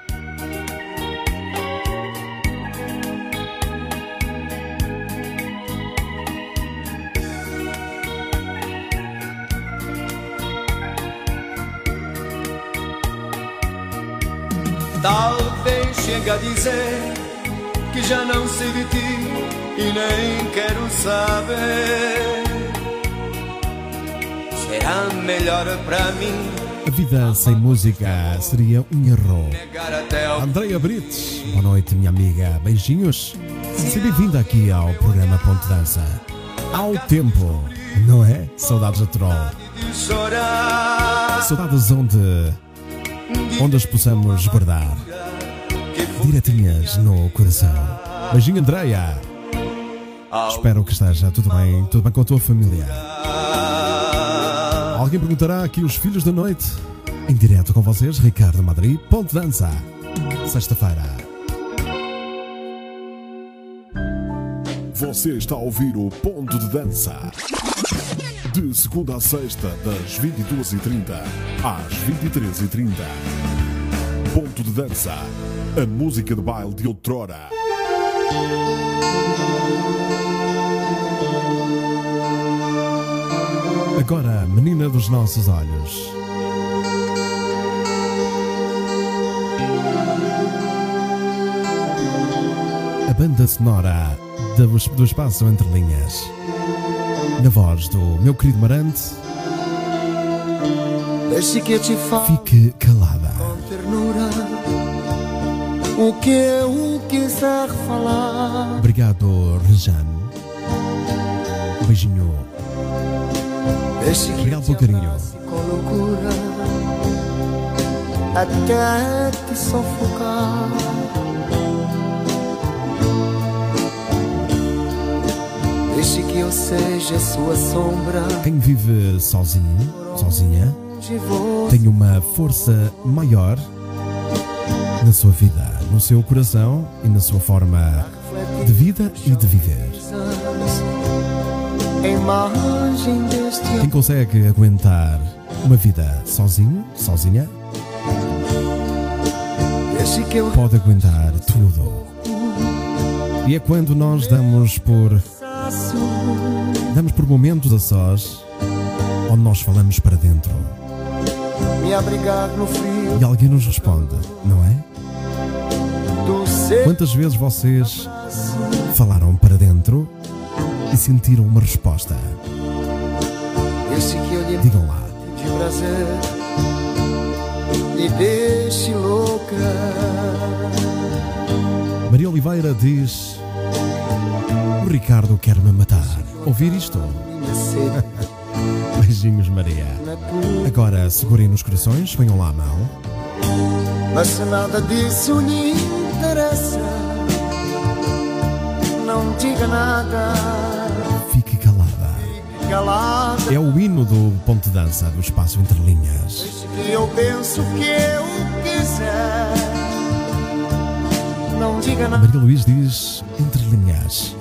Talvez chegue a dizer que já não sei de ti e nem quero saber. Será melhor para mim A vida sem música seria um erro. Andreia Brites, boa noite, minha amiga. Beijinhos. Seja bem-vinda aqui ao programa Ponte Dança. Ao tempo, não é? Saudades da Troll. Saudades onde, onde as possamos guardar. Diretinhas no coração. Beijinho, Andreia. Espero que esteja tudo bem, tudo bem com a tua família. Alguém perguntará aqui os filhos da noite. Em direto com vocês, Ricardo Madrid, Ponte Dança. Sexta-feira. Você está a ouvir o Ponto de Dança. De segunda a sexta, das 22h30 às 23h30. Ponto de Dança. A música de baile de outrora. Agora, menina dos nossos olhos. A banda sonora do, espaço entre linhas. Na voz do meu querido Marante, Deixe que te fale fique calada. com ternura o que eu quiser falar. Obrigado, Rejane. Um beijinho. Deixe que Obrigado pelo carinho. com loucura até te sufocar. Deixe que eu seja sua sombra. Quem vive sozinho, sozinha, tem uma força maior na sua vida, no seu coração e na sua forma de vida e de viver. Quem consegue aguentar uma vida sozinho, sozinha, pode aguentar tudo. E é quando nós damos por damos por momentos a sós onde nós falamos para dentro me abrigar no frio e alguém nos responde, não é? Quantas vezes vocês falaram para dentro e sentiram uma resposta? Digam lá. de prazer me deixe louca. Maria Oliveira diz: O Ricardo quer me matar. Ouvir isto? *laughs* Beijinhos, Maria. Agora segurem nos corações, venham lá a mão. mas se nada disso lhe interessa. Não diga nada. Fique calada. Calada. É o hino do ponto de dança do espaço entre linhas. E eu penso que eu quiser. Não diga nada. Maria Luís diz entre linhas.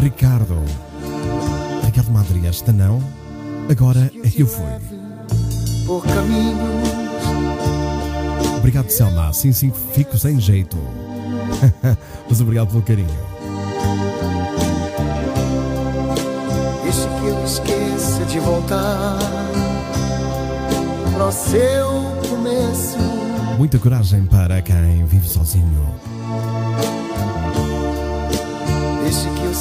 Ricardo. Ricardo Madri, esta não. Agora é que eu fui. Obrigado, Selma. Sim, sim, fico sem jeito. *laughs* Mas obrigado pelo carinho. Deixe que eu esqueça de voltar para o seu começo. Muita coragem para quem vive sozinho.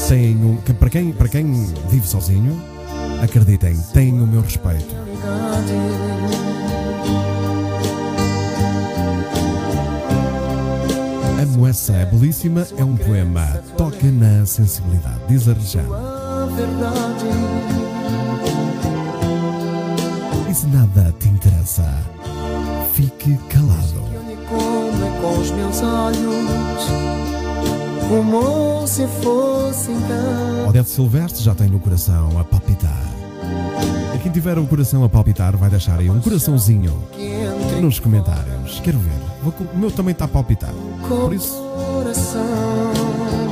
Tenho, que para, quem, para quem vive sozinho, acreditem, tem o meu respeito. A moça é belíssima, é um poema, toca na sensibilidade, diz a Rejane. E se nada te interessa, fique calado. Com os meus olhos, como se fosse então. Odete Silvestre já tem o coração a palpitar. E quem tiver o coração a palpitar vai deixar aí um coraçãozinho nos comentários. Quero ver. O meu também está a palpitar. Por isso,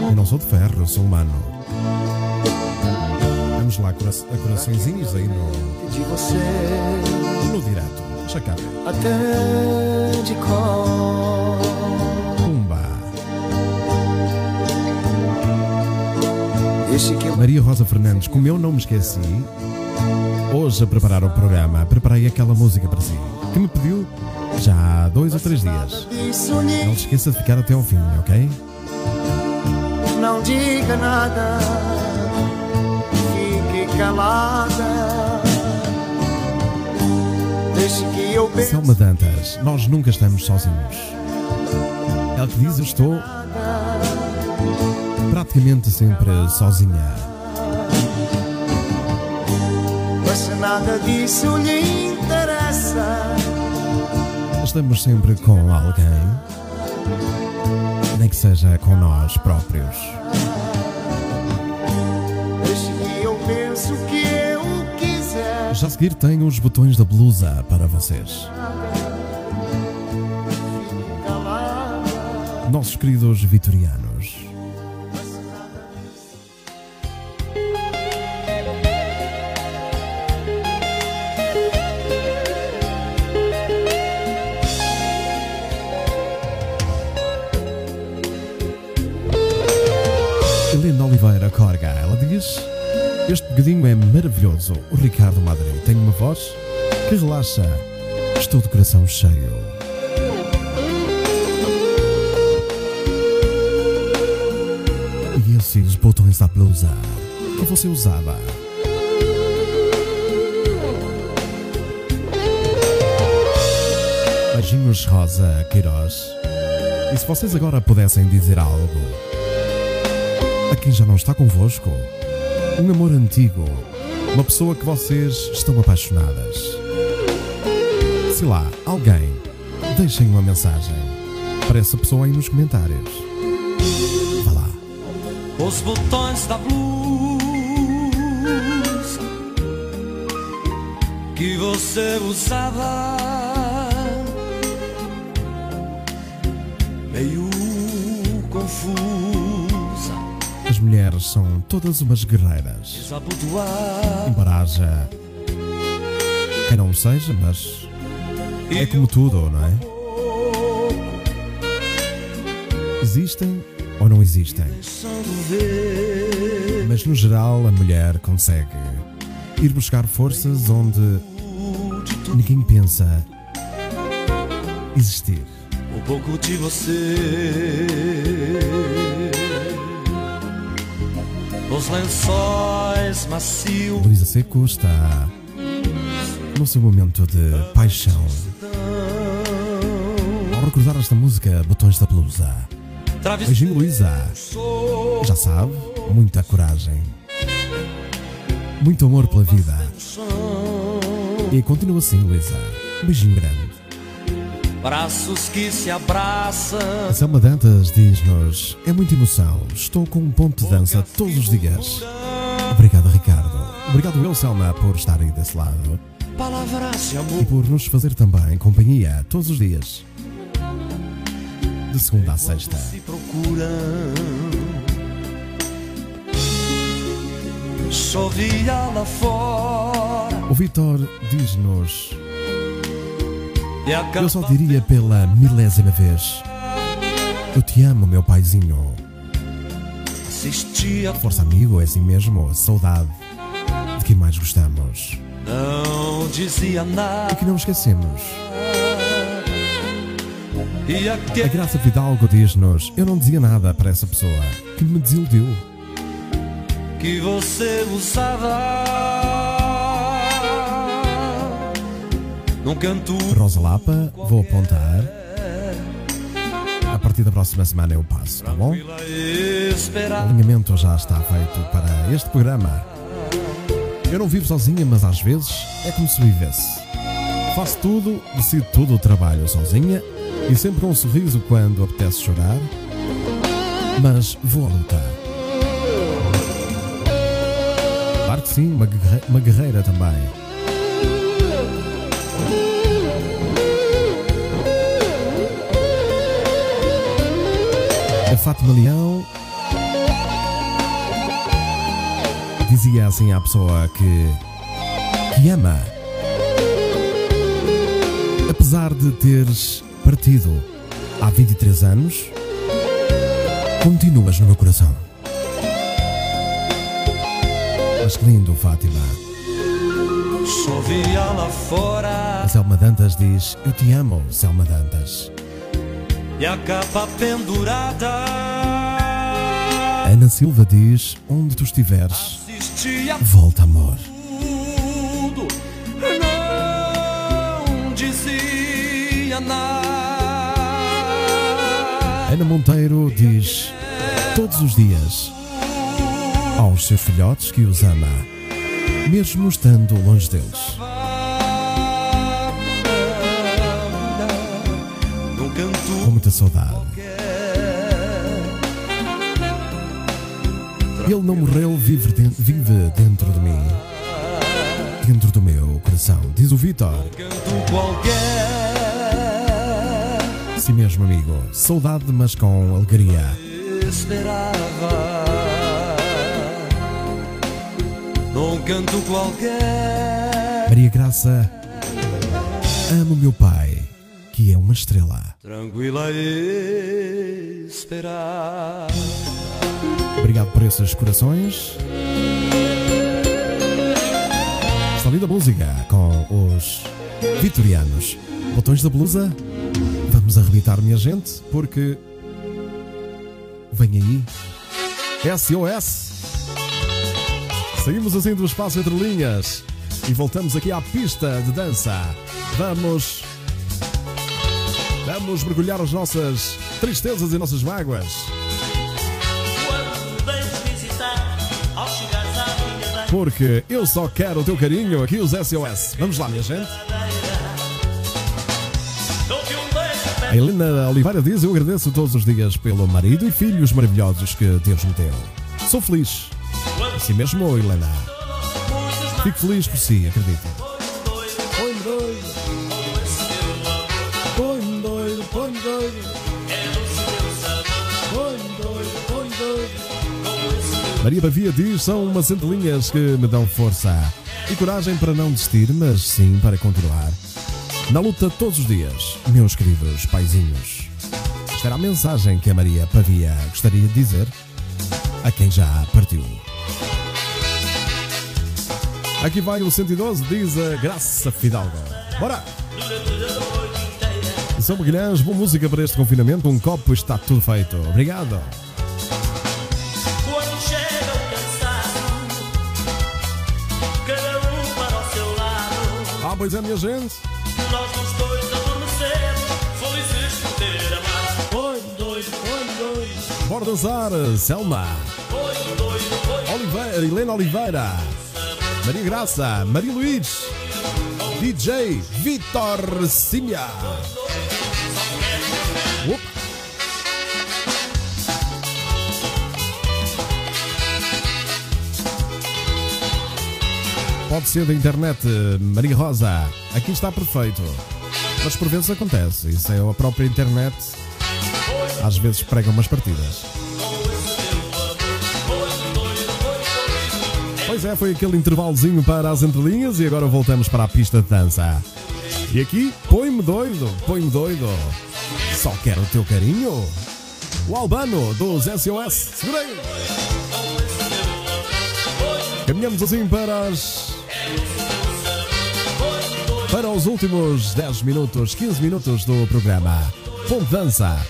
eu não sou de ferro, eu sou humano. Vamos lá, cora a coraçõezinhos aí no, de você no direto. Deixa cá até de cor. Maria Rosa Fernandes, como eu não me esqueci, hoje a preparar o programa, preparei aquela música para si, que me pediu já há dois ou três dias. Não se esqueça de ficar até ao fim, ok? Não diga nada, fique calada. Deixe que eu pense Selma Dantas, nós nunca estamos sozinhos. Ela que diz: Eu estou praticamente sempre sozinha. mas nada disso lhe interessa. Estamos sempre com alguém, nem que seja com nós próprios. Eu que eu quiser. Já a seguir tenho os botões da blusa para vocês. Nossos queridos vitorianos. Este bocadinho é maravilhoso. O Ricardo Madre tem uma voz que relaxa. Estou de coração cheio. E esses botões da blusa que você usava? Beijinhos Rosa Queiroz. E se vocês agora pudessem dizer algo a quem já não está convosco, um amor antigo, uma pessoa que vocês estão apaixonadas. Se lá, alguém, deixem uma mensagem para essa pessoa aí nos comentários. Vá lá. Os botões da blusa que você usava mulheres são todas umas guerreiras. haja quem não seja, mas é como tudo, não é? Existem ou não existem? Mas no geral a mulher consegue ir buscar forças onde ninguém pensa existir. um pouco de você Os lençóis macios Luísa Seco está no seu momento de paixão. Ao recordar esta música, Botões da Blusa. Beijinho, Luísa. Já sabe, muita coragem. Muito amor pela vida. E continua assim, Luísa. Beijinho grande. Braços que se abraçam. Selma Dantas diz-nos: É muita emoção. Estou com um ponto de dança todos os dias. Obrigado, Ricardo. Obrigado, eu, Selma, por estar aí desse lado. E por nos fazer também companhia todos os dias. De segunda a sexta. se procuram. Chovia lá fora O Vitor diz-nos: Eu só diria pela milésima vez: Eu te amo, meu paizinho. Força, amigo, é assim mesmo. Saudade de quem mais gostamos. Não dizia E nada. que não esquecemos. E A Graça Fidalgo diz-nos: Eu não dizia nada para essa pessoa que me desiludiu. que você usava. Num canto Rosa Lapa, vou apontar. A partir da próxima semana eu passo, tá bom? O alinhamento já está feito para este programa. Eu não vivo sozinha, mas às vezes é como se vivesse. Faço tudo, decido tudo, trabalho sozinha e sempre com um sorriso quando apetece chorar. Mas vou à luta. Claro que sim, uma guerre- uma guerreira também. A Fátima Leão dizia assim à pessoa que, que ama. Apesar de teres partido há 23 anos, continuas no meu coração. Mas que lindo, Fátima. Chovia lá fora A Selma Dantas diz: Eu te amo, Selma Dantas. E a capa pendurada. Ana Silva diz: Onde tu estiveres, volta, amor. tudo. Não dizia nada. Ana Monteiro diz: Todos os dias, aos seus filhotes que os ama, mesmo estando longe deles. Saudade. Ele não morreu, vive, den- vive dentro de mim. Dentro do meu coração, diz o Vitor. Sim mesmo, amigo. Saudade, mas com alegria. Esperava. Num canto qualquer. Maria Graça, amo meu pai, que é uma estrela. Tranquila esperar. Obrigado por esses corações. Está linda música com os vitorianos. Botões da blusa, vamos arrebitar, minha gente, porque vem aí SOS. Saímos assim do espaço entre linhas e voltamos aqui à pista de dança. Vamos. Vamos mergulhar as nossas tristezas e nossas mágoas. Porque eu só quero o teu carinho aqui, os SOS. Vamos lá, minha gente. A Helena Oliveira diz: Eu agradeço todos os dias pelo marido e filhos maravilhosos que Deus me deu. Sou feliz. Assim mesmo, Helena. Fico feliz por si, acredito. Maria Bavia diz: São umas entrelinhas que me dão força e coragem para não desistir, mas sim para continuar. Na luta todos os dias, meus queridos paizinhos. Esta era a mensagem que a Maria Pavia gostaria de dizer a quem já partiu. Aqui vai o 112, diz a Graça Fidalgo. Bora! São Magalhães, boa música para este confinamento. Um copo está tudo feito. Obrigado. Pois é, minha gente. Nós os dois adormecemos, felizes por ter amado. Foi doido, foi doido, Bora dançar, Selma. foi doido, foi Oliveira, Helena Oliveira. Maria Graça, Maria Luiz. DJ Vitor Simia. Pode ser da internet, Maria Rosa. Aqui está perfeito. Mas por vezes acontece. Isso é a própria internet. Às vezes prega umas partidas. Pois é, foi aquele intervalozinho para as entrelinhas e agora voltamos para a pista de dança. E aqui, põe-me doido, põe-me doido. Só quero o teu carinho. O Albano dos SOS. Segurei! Caminhamos assim para as. Para os últimos 10 minutos, 15 minutos do programa. Dança.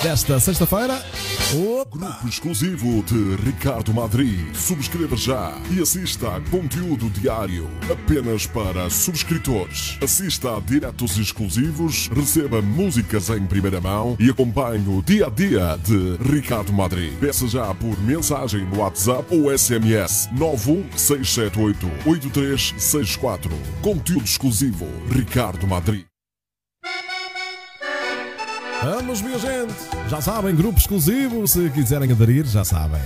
Desta sexta-feira. Grupo exclusivo de Ricardo Madri. Subscreva já e assista a conteúdo diário apenas para subscritores. Assista a diretos exclusivos, receba músicas em primeira mão e acompanhe o dia a dia de Ricardo Madri. Peça já por mensagem no WhatsApp ou SMS 91678 8364. Conteúdo exclusivo Ricardo Madri. Vamos, minha gente! Já sabem, grupo exclusivo, se quiserem aderir, já sabem.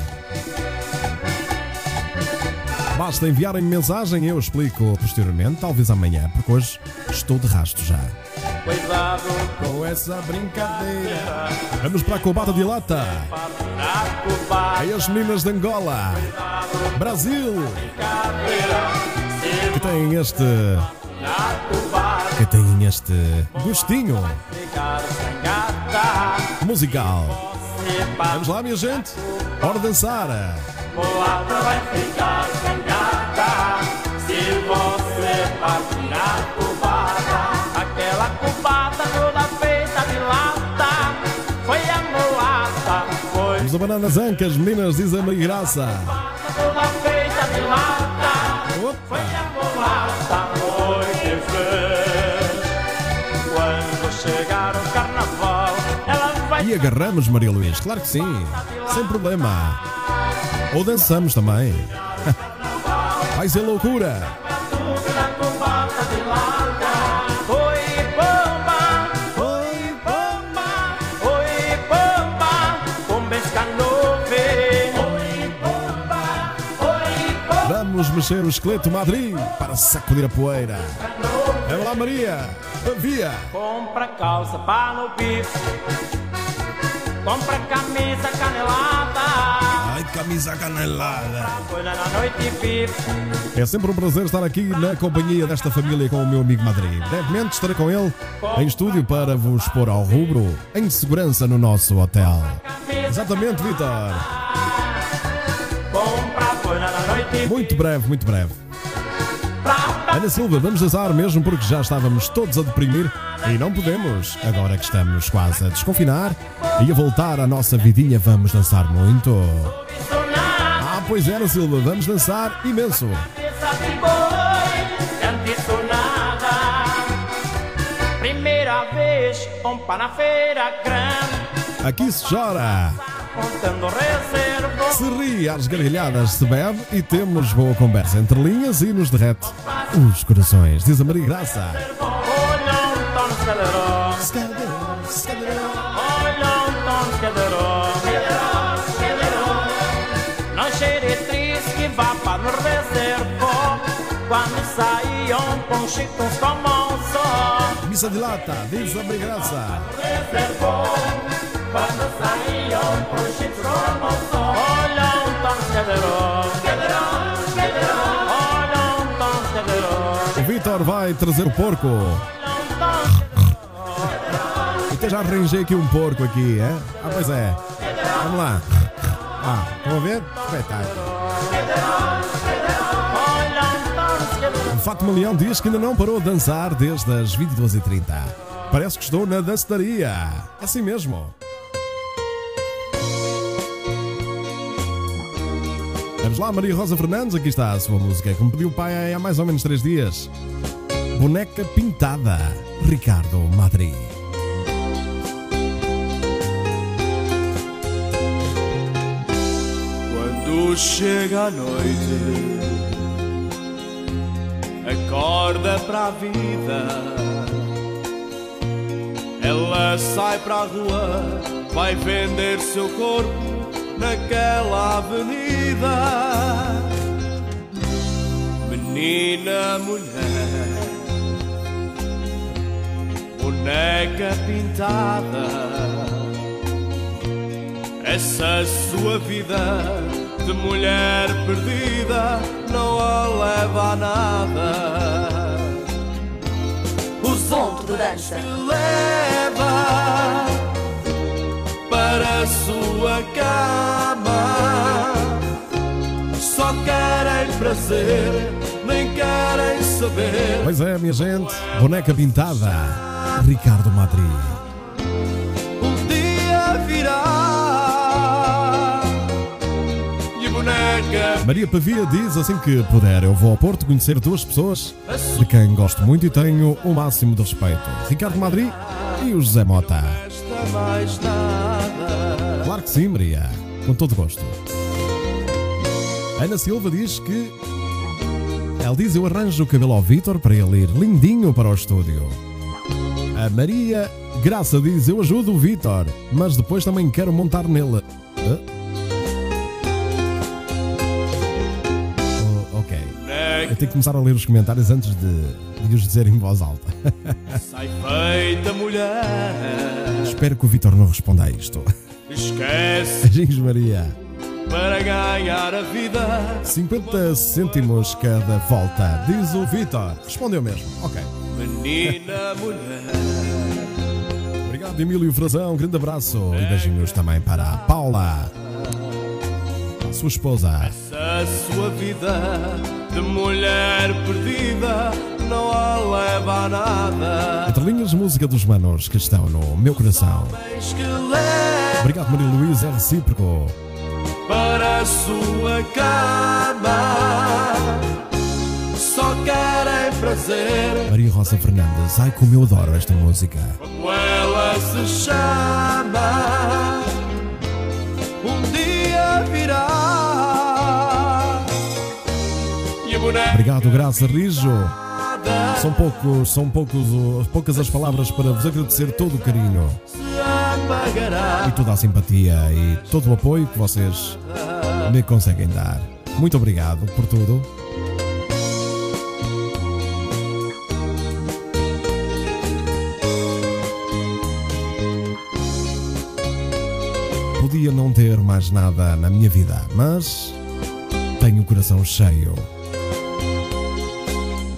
Basta enviarem mensagem, eu explico posteriormente, talvez amanhã, porque hoje estou de rasto já. Cuidado com essa brincadeira. Vamos para a Cobata de Lata. Aí as meninas de Angola, Brasil, que têm este. Que têm este gostinho musical. Vamos lá, minha gente? Hora de dançar. Moada vai ficar zangada se você partir a cubada. Aquela cubada toda feita de lata foi a mulata. Foi Vamos a Bananas Ancas, meninas, diz a Maria Graça. toda feita de lata. Foi a E agarramos, Maria Luís, claro que sim, sem problema. Ou dançamos também. *laughs* Vai ser loucura. Vamos mexer o esqueleto Madrid para sacudir a poeira. Vamos lá, Maria. Via. Compra calça para no bife. Compra camisa canelada. Ai, camisa canelada. É sempre um prazer estar aqui na companhia desta família com o meu amigo Madrid. Brevemente estarei com ele em estúdio para vos pôr ao rubro em segurança no nosso hotel. Exatamente, Vitor. Muito breve, muito breve. Ana Silva, vamos dançar mesmo porque já estávamos todos a deprimir e não podemos. Agora que estamos quase a desconfinar e a voltar à nossa vidinha, vamos dançar muito. Ah, pois é, Ana Silva, vamos dançar imenso. Primeira vez, na feira grande. Aqui se chora. Se ri às gargalhadas, se bebe e temos boa conversa entre linhas e nos derrete os corações. Diz a Maria Graça. Não cheire triste que vá para no reservo. Quando saíam com chicos como um só. Missa de lata, diz a Maria Graça. Vitor vai trazer o porco. Até já arranjei aqui um porco aqui, é? Ah, pois é. Vamos lá. Ah, estão a ver? Espetáculo. O Fátima Leão diz que ainda não parou de dançar desde as 22h30. Parece que estou na dançaria. Assim mesmo. Vamos lá, Maria Rosa Fernandes, aqui está a sua música, que me pediu o pai há mais ou menos três dias. Boneca Pintada, Ricardo Madri. Quando chega a noite, acorda para a vida. Ela sai para a rua, vai vender seu corpo naquela avenida. Menina, mulher, boneca pintada, essa sua vida de mulher perdida não a leva a nada. Os Ponto de dança. leva para a sua cama. Só querem prazer, nem querem saber. Pois é, minha gente, boneca pintada, Ricardo Madri. Um dia virá e boneca Maria Pavia diz assim que puder, eu vou ao Porto conhecer duas pessoas de quem gosto muito e tenho o máximo de respeito: Ricardo Madri e o José Mota. Claro que sim, Maria, com todo gosto. Ana Silva diz que. Ela diz: Eu arranjo o cabelo ao Vitor para ele ir lindinho para o estúdio. A Maria Graça diz: Eu ajudo o Vitor, mas depois também quero montar nele. Tenho que começar a ler os comentários antes de, de os dizer em voz alta. Sai feita mulher, Espero que o Vitor não responda a isto. esquece Beijinhos, Maria. para ganhar a vida. 50 cêntimos cada volta, diz o Vitor. Respondeu mesmo. Ok. Menina, mulher, Obrigado, Emílio Frazão. Grande abraço. E beijinhos também para a Paula, a sua esposa. essa sua vida de mulher perdida não a leva a nada. Entre linhas, música dos manos que estão no meu coração. Obrigado, Maria Luísa. É recíproco. para a sua cama. Só querem prazer, Maria Rosa Fernandes. Ai, como eu adoro esta música. como ela se chama. Obrigado, Graça Rijo. São poucos, são poucos, poucas as palavras para vos agradecer todo o carinho e toda a simpatia e todo o apoio que vocês me conseguem dar. Muito obrigado por tudo. Podia não ter mais nada na minha vida, mas tenho o coração cheio.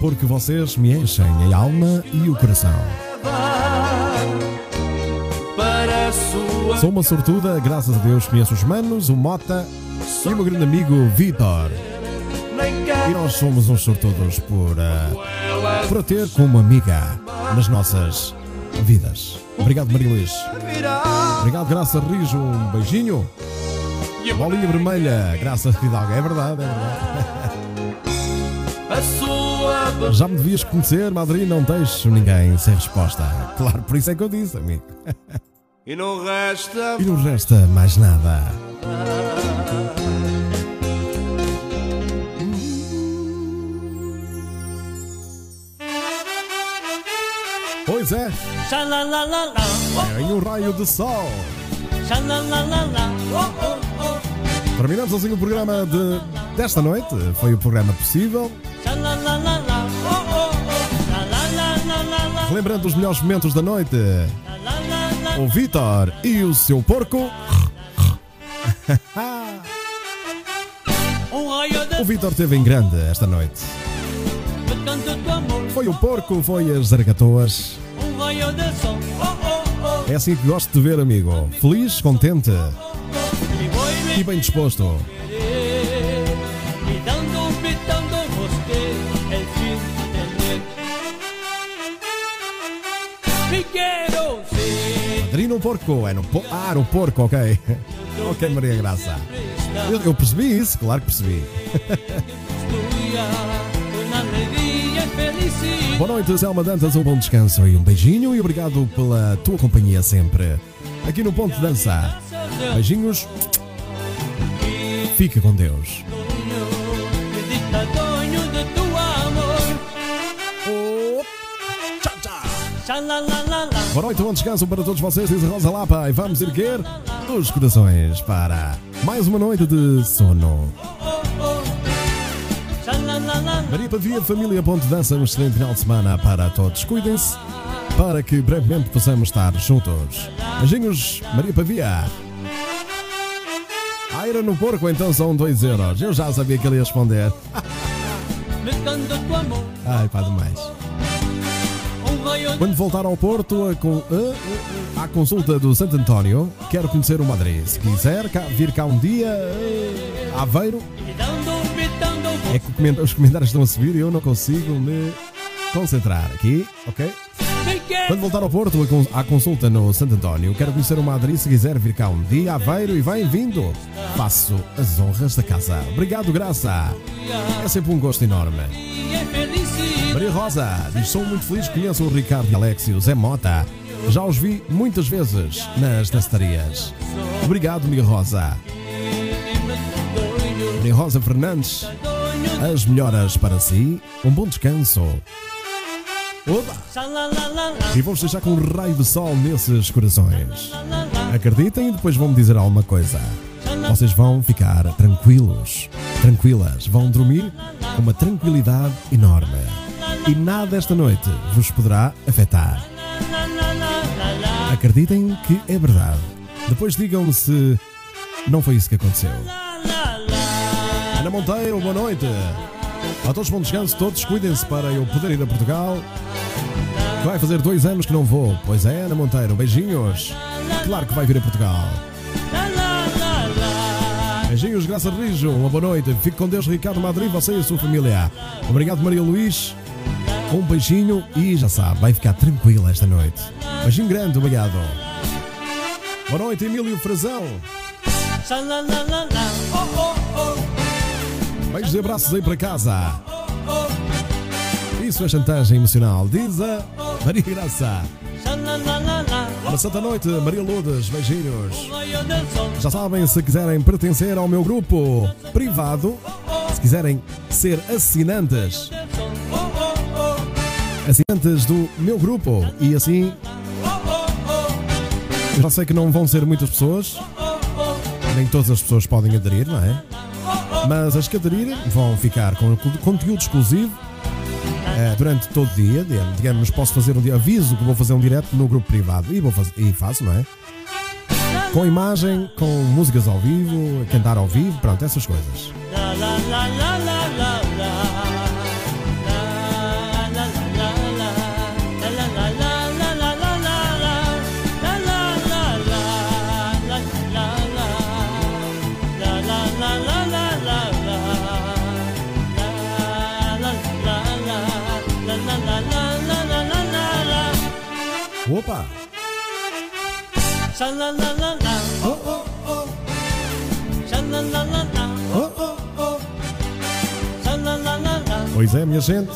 Porque vocês me enchem a alma e o coração. Sou uma sortuda, graças a Deus conheço os manos, o Mota e o meu grande amigo Vitor. E nós somos uns sortudos por, ah, por a ter como amiga nas nossas vidas. Obrigado, Maria Luís. Obrigado, Graça Rijo. Um beijinho. Bolinha vermelha, Graça Fidalgo. É verdade, é verdade. Já me devias conhecer, Madrid. Não deixo ninguém sem resposta. *laughs* Claro, por isso é que eu disse, amigo. *laughs* e não resta E não resta mais nada. Pois é, em um raio de sol. Terminamos assim o programa de, desta noite. Foi o programa possível. Xalalalala, Lembrando os melhores momentos da noite. O Vitor e o seu porco. *laughs* O Vitor teve em grande esta noite. Foi o porco, foi as oh, É assim que gosto de ver, amigo. Feliz, contente e bem disposto. Ser Adrino Porco, é no po Ah, no porco, ok. *laughs* ok, Maria Graça. Eu, eu percebi isso, claro que percebi. *laughs* Boa noite, Selma Dantas, um bom descanso e um beijinho e obrigado pela tua companhia sempre. Aqui no Ponto de Dança. Beijinhos. Fica com Deus. Boa noite, bom descanso para todos vocês, diz Rosa Lapa. E vamos erguer os corações para mais uma noite de sono. Maria Pavia, família Ponte Dança, um excelente final de semana para todos. Cuidem-se para que brevemente possamos estar juntos. Beijinhos, Maria Pavia. Aira no porco, então são 2 euros. Eu já sabia que ele ia responder. *laughs* Ai, pá, demais. Quando voltar ao Porto, a con- a- a- à consulta do Santo António, quero conhecer o Madrid. Se quiser cá- vir cá um dia, eh, Aveiro, é que os comentários estão a subir e eu não consigo me concentrar aqui, ok? Quando voltar ao Porto, à consulta no Santo António, quero conhecer o Madrid. Se quiser vir cá um dia, Aveiro, e bem-vindo. Faço as honras da casa. Obrigado, Graça. É sempre um gosto enorme. Maria Rosa diz: Sou muito feliz conheço o Ricardo e Alex Zé Mota. Já os vi muitas vezes nas testarias. Obrigado, Maria Rosa. Maria Rosa Fernandes, as melhoras para si. Um bom descanso. Opa! E vamos deixar com um raio de sol nesses corações. Acreditem e depois vão-me dizer alguma coisa. Vocês vão ficar tranquilos, tranquilas, vão dormir com uma tranquilidade enorme. E nada esta noite vos poderá afetar. Acreditem que é verdade. Depois digam-me se não foi isso que aconteceu. Ana Monteiro, boa noite. A todos bom descanso, todos cuidem-se para eu poder ir a Portugal. Vai fazer dois anos que não vou. Pois é, Ana Monteiro, beijinhos. Claro que vai vir a Portugal. Beijinhos, Graça Rijo, uma boa noite. Fique com Deus, Ricardo Madrid, você e a sua família. Obrigado, Maria Luís. Um beijinho e já sabe, vai ficar tranquila esta noite. Beijinho grande, obrigado. Boa noite, Emílio Frazão. Beijos e abraços aí para casa. Isso é chantagem emocional, diz a Maria Graça. Uma santa noite, Maria Lourdes, beijinhos. Já sabem, se quiserem pertencer ao meu grupo privado, se quiserem ser assinantes, assinantes do meu grupo, e assim, eu já sei que não vão ser muitas pessoas, nem todas as pessoas podem aderir, não é? Mas as que aderirem vão ficar com conteúdo exclusivo eh, durante todo o dia. Digamos, posso fazer um aviso que vou fazer um direto no grupo privado e, vou fazer, e faço, não é? Com imagem, com músicas ao vivo, cantar ao vivo, pronto, essas coisas. Opa! Oh, oh, oh. Oh, oh, oh. Pois é, minha gente.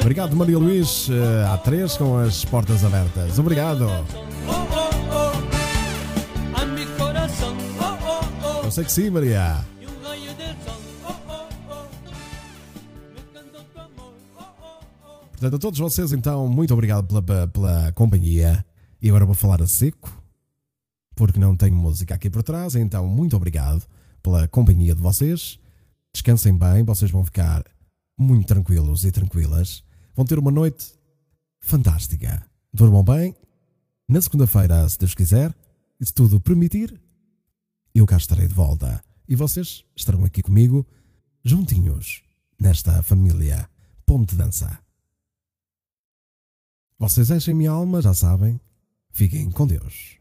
Obrigado, Maria Luís, eh, há três com as portas abertas. Obrigado. Eu sei que sim, Maria. Portanto, a todos vocês, então, muito obrigado pela, pela, companhia. E agora vou falar a seco, porque não tenho música aqui por trás. Então, muito obrigado pela companhia de vocês. Descansem bem, vocês vão ficar muito tranquilos e tranquilas. Vão ter uma noite fantástica. Dormam bem. Na segunda-feira, se Deus quiser, e se tudo permitir, eu cá estarei de volta. E vocês estarão aqui comigo, juntinhos, nesta família Ponte Dança. Vocês enchem minha alma, já sabem. Fiquem com Deus.